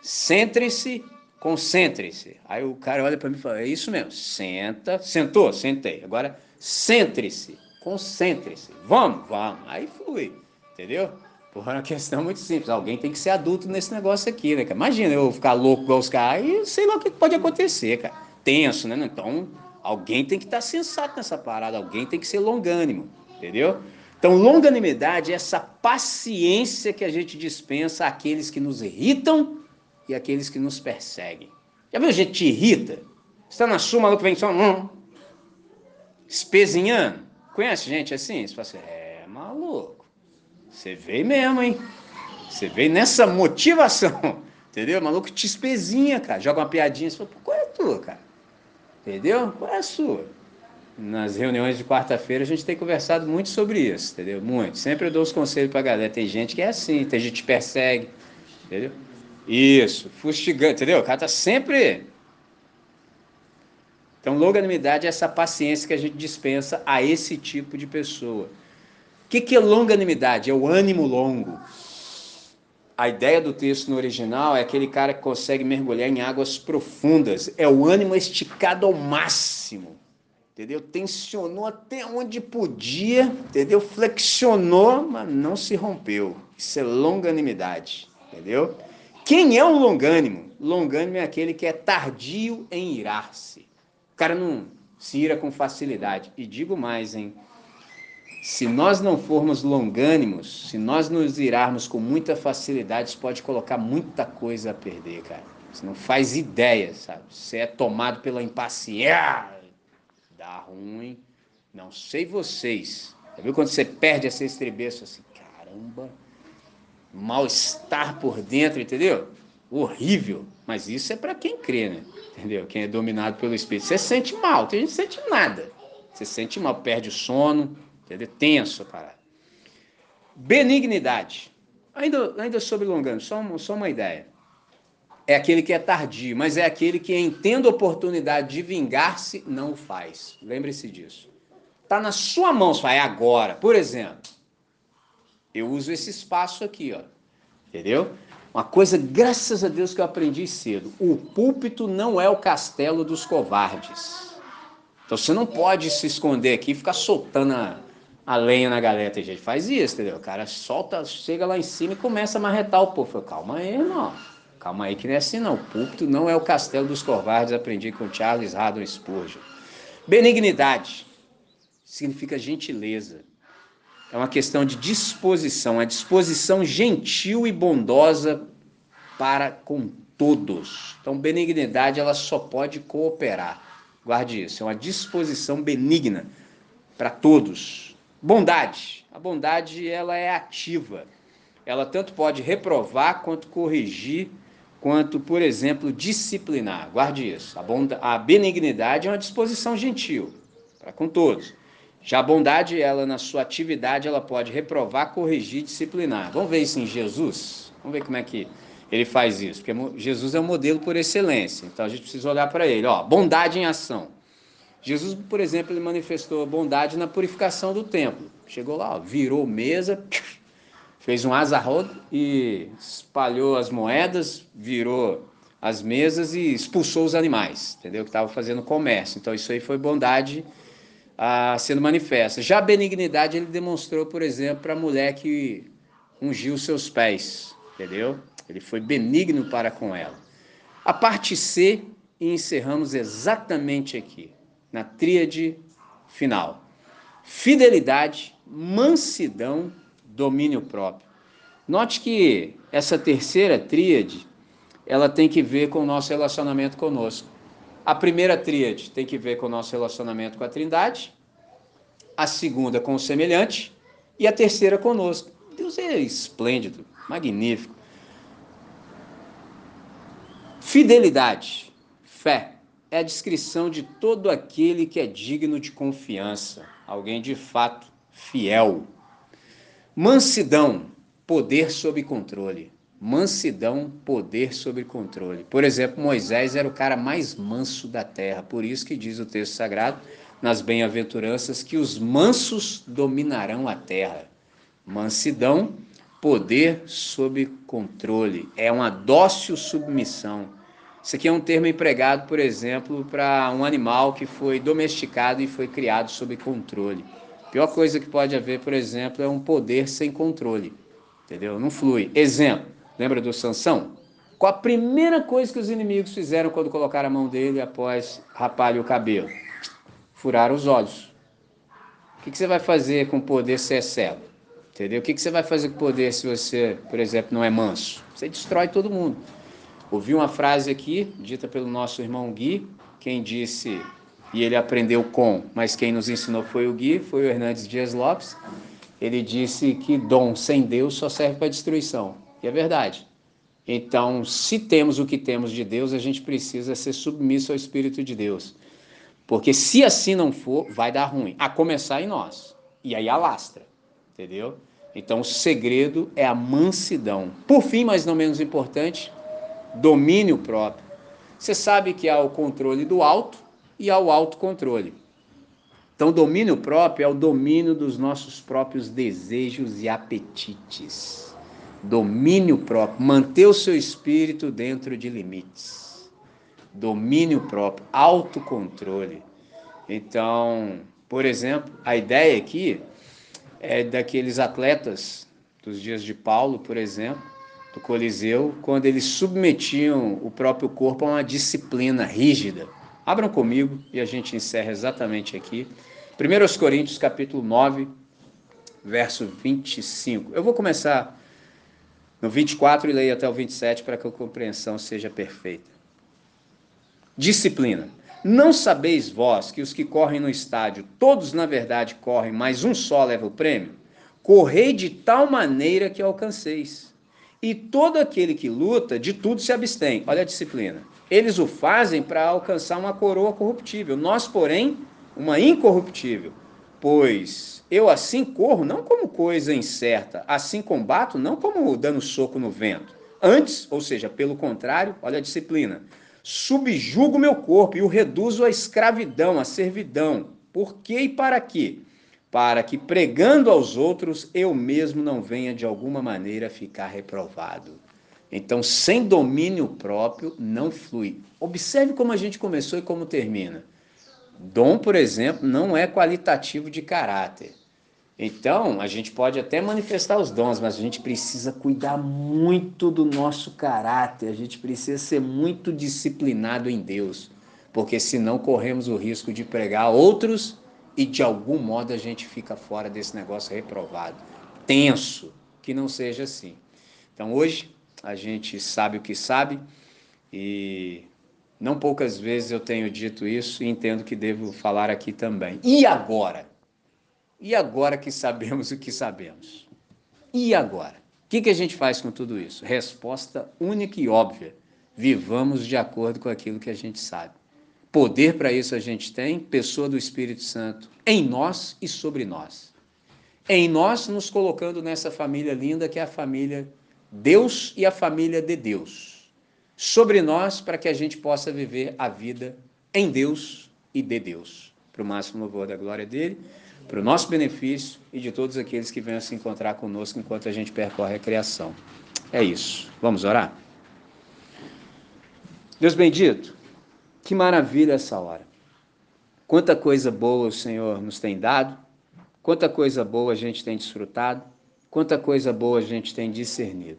centrem-se, concentrem-se. Aí o cara olha para mim e fala, é isso mesmo, senta, sentou, sentei. Agora, centre-se, concentre-se. Vamos, vamos. Aí flui, entendeu? Porra, é uma questão muito simples. Alguém tem que ser adulto nesse negócio aqui, né? Imagina eu ficar louco igual os caras, aí sei lá o que pode acontecer, cara. Tenso, né? Então, Alguém tem que estar sensato nessa parada, alguém tem que ser longânimo, entendeu? Então, longanimidade é essa paciência que a gente dispensa àqueles que nos irritam e àqueles que nos perseguem. Já viu gente te irrita? Está na sua, maluco vem só hum, espezinhando. Conhece gente assim? Você fala assim, é maluco. Você veio mesmo, hein? Você veio nessa motivação, entendeu? O maluco te espezinha, cara. Joga uma piadinha, você fala, qual é a tua, cara? Entendeu? Qual é a sua? Nas reuniões de quarta-feira a gente tem conversado muito sobre isso, entendeu? Muito. Sempre eu dou os conselhos pra galera. Tem gente que é assim, tem gente que persegue, entendeu? Isso, fustigante, entendeu? O cara tá sempre Então, longanimidade é essa paciência que a gente dispensa a esse tipo de pessoa. O que, que é longanimidade? É o ânimo longo. A ideia do texto no original é aquele cara que consegue mergulhar em águas profundas. É o ânimo esticado ao máximo. Entendeu? Tensionou até onde podia, entendeu? Flexionou, mas não se rompeu. Isso é longanimidade, entendeu? Quem é um longânimo? Longânimo é aquele que é tardio em irar-se. O cara não se ira com facilidade. E digo mais, hein? Se nós não formos longânimos, se nós nos irarmos com muita facilidade, isso pode colocar muita coisa a perder, cara. Você não faz ideia, sabe? Você é tomado pela impaciência. Dá ruim. Não sei vocês. Já viu quando você perde essa estrebeço assim? Caramba. Mal-estar por dentro, entendeu? Horrível. Mas isso é para quem crê, né? Entendeu? Quem é dominado pelo Espírito. Você sente mal, tem gente que sente nada. Você sente mal, perde o sono, Entendeu? Tenso, cara. Benignidade. Ainda, ainda sobre longano, só, uma, só uma ideia. É aquele que é tardio, mas é aquele que, entendo a oportunidade de vingar-se, não o faz. Lembre-se disso. Está na sua mão, vai agora. Por exemplo, eu uso esse espaço aqui, ó. Entendeu? Uma coisa, graças a Deus, que eu aprendi cedo. O púlpito não é o castelo dos covardes. Então você não pode se esconder aqui e ficar soltando a, a lenha na galera. Tem gente que faz isso, entendeu? O cara solta, chega lá em cima e começa a marretar o povo. Calma aí, irmão. Calma aí que não é assim não. O púlpito não é o castelo dos covardes, aprendi com Charles Haddon Spurgeon. Benignidade significa gentileza. É uma questão de disposição, a disposição gentil e bondosa para com todos. Então, benignidade ela só pode cooperar. Guarde isso, é uma disposição benigna para todos. Bondade. A bondade ela é ativa. Ela tanto pode reprovar quanto corrigir, quanto, por exemplo, disciplinar. Guarde isso. A, bonda, a benignidade é uma disposição gentil para com todos. Já a bondade, ela na sua atividade, ela pode reprovar, corrigir, disciplinar. Vamos ver isso em Jesus? Vamos ver como é que ele faz isso, porque Jesus é o modelo por excelência. Então a gente precisa olhar para ele, ó, bondade em ação. Jesus, por exemplo, ele manifestou bondade na purificação do templo. Chegou lá, ó, virou mesa, fez um azarro e espalhou as moedas, virou as mesas e expulsou os animais, entendeu? Que estavam fazendo comércio. Então isso aí foi bondade ah, sendo manifesta. Já a benignidade ele demonstrou, por exemplo, para a mulher que ungiu seus pés, entendeu? Ele foi benigno para com ela. A parte C, e encerramos exatamente aqui na tríade final: fidelidade, mansidão, domínio próprio. Note que essa terceira tríade, ela tem que ver com o nosso relacionamento conosco. A primeira tríade tem que ver com o nosso relacionamento com a Trindade, a segunda com o semelhante e a terceira conosco. Deus é esplêndido, magnífico. Fidelidade, fé é a descrição de todo aquele que é digno de confiança, alguém de fato fiel. Mansidão, poder sob controle. Mansidão, poder sob controle. Por exemplo, Moisés era o cara mais manso da terra, por isso que diz o texto sagrado nas bem-aventuranças que os mansos dominarão a terra. Mansidão, poder sob controle, é uma dócil submissão isso aqui é um termo empregado, por exemplo, para um animal que foi domesticado e foi criado sob controle. A pior coisa que pode haver, por exemplo, é um poder sem controle. Entendeu? Não flui. Exemplo, lembra do Sansão? Qual a primeira coisa que os inimigos fizeram quando colocaram a mão dele após rapar-lhe o cabelo? Furaram os olhos. O que você vai fazer com o poder se é cego? Entendeu? O que você vai fazer com o poder se você, por exemplo, não é manso? Você destrói todo mundo. Ouvi uma frase aqui, dita pelo nosso irmão Gui, quem disse, e ele aprendeu com, mas quem nos ensinou foi o Gui, foi o Hernandes Dias Lopes. Ele disse que dom sem Deus só serve para destruição. E é verdade. Então, se temos o que temos de Deus, a gente precisa ser submisso ao Espírito de Deus. Porque se assim não for, vai dar ruim. A começar em nós. E aí alastra. Entendeu? Então, o segredo é a mansidão. Por fim, mas não menos importante, domínio próprio. Você sabe que há o controle do alto e ao autocontrole. Então, domínio próprio é o domínio dos nossos próprios desejos e apetites. Domínio próprio, manter o seu espírito dentro de limites. Domínio próprio, autocontrole. Então, por exemplo, a ideia aqui é daqueles atletas dos dias de Paulo, por exemplo, do Coliseu, quando eles submetiam o próprio corpo a uma disciplina rígida. Abram comigo e a gente encerra exatamente aqui. 1 Coríntios capítulo 9, verso 25. Eu vou começar no 24 e leio até o 27 para que a compreensão seja perfeita. Disciplina. Não sabeis vós que os que correm no estádio, todos na verdade correm, mas um só leva o prêmio? Correi de tal maneira que alcanceis. E todo aquele que luta, de tudo se abstém. Olha a disciplina. Eles o fazem para alcançar uma coroa corruptível. Nós, porém, uma incorruptível. Pois eu assim corro, não como coisa incerta, assim combato, não como dando soco no vento. Antes, ou seja, pelo contrário, olha a disciplina. Subjugo meu corpo e o reduzo à escravidão, à servidão. Por quê e para quê? Para que pregando aos outros eu mesmo não venha de alguma maneira ficar reprovado. Então, sem domínio próprio, não flui. Observe como a gente começou e como termina. Dom, por exemplo, não é qualitativo de caráter. Então, a gente pode até manifestar os dons, mas a gente precisa cuidar muito do nosso caráter, a gente precisa ser muito disciplinado em Deus, porque senão corremos o risco de pregar a outros e de algum modo a gente fica fora desse negócio reprovado. Tenso, que não seja assim. Então hoje a gente sabe o que sabe e não poucas vezes eu tenho dito isso e entendo que devo falar aqui também. E agora? E agora que sabemos o que sabemos? E agora? O que, que a gente faz com tudo isso? Resposta única e óbvia. Vivamos de acordo com aquilo que a gente sabe. Poder para isso a gente tem, pessoa do Espírito Santo em nós e sobre nós. Em nós, nos colocando nessa família linda que é a família Deus e a família de Deus. Sobre nós, para que a gente possa viver a vida em Deus e de Deus. Para o máximo louvor da glória dele, para o nosso benefício e de todos aqueles que venham se encontrar conosco enquanto a gente percorre a criação. É isso. Vamos orar? Deus bendito. Que maravilha essa hora. Quanta coisa boa o Senhor nos tem dado, quanta coisa boa a gente tem desfrutado, quanta coisa boa a gente tem discernido.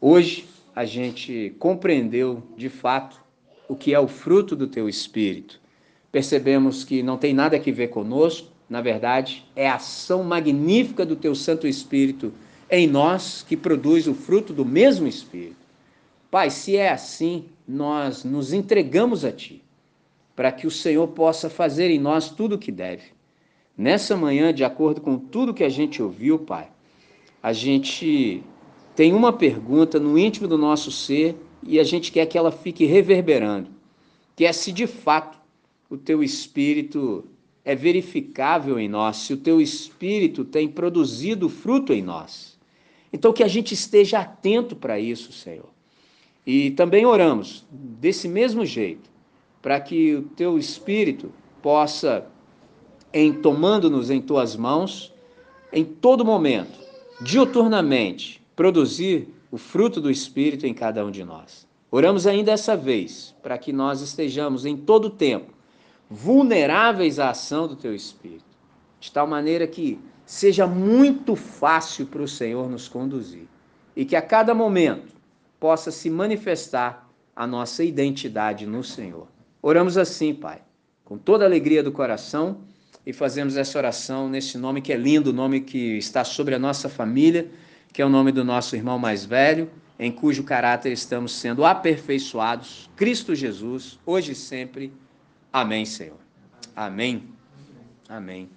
Hoje a gente compreendeu de fato o que é o fruto do teu espírito. Percebemos que não tem nada a ver conosco, na verdade, é a ação magnífica do teu Santo Espírito em nós que produz o fruto do mesmo Espírito. Pai, se é assim, nós nos entregamos a Ti, para que o Senhor possa fazer em nós tudo o que deve. Nessa manhã, de acordo com tudo que a gente ouviu, Pai, a gente tem uma pergunta no íntimo do nosso ser e a gente quer que ela fique reverberando, que é se de fato o Teu Espírito é verificável em nós, se o Teu Espírito tem produzido fruto em nós. Então, que a gente esteja atento para isso, Senhor e também oramos desse mesmo jeito, para que o teu espírito possa, em tomando-nos em tuas mãos, em todo momento, diuturnamente, produzir o fruto do espírito em cada um de nós. Oramos ainda essa vez, para que nós estejamos em todo tempo vulneráveis à ação do teu espírito, de tal maneira que seja muito fácil para o Senhor nos conduzir e que a cada momento possa se manifestar a nossa identidade no Senhor. Oramos assim, Pai, com toda a alegria do coração e fazemos essa oração nesse nome que é lindo, o nome que está sobre a nossa família, que é o nome do nosso irmão mais velho, em cujo caráter estamos sendo aperfeiçoados, Cristo Jesus, hoje e sempre. Amém, Senhor. Amém. Amém.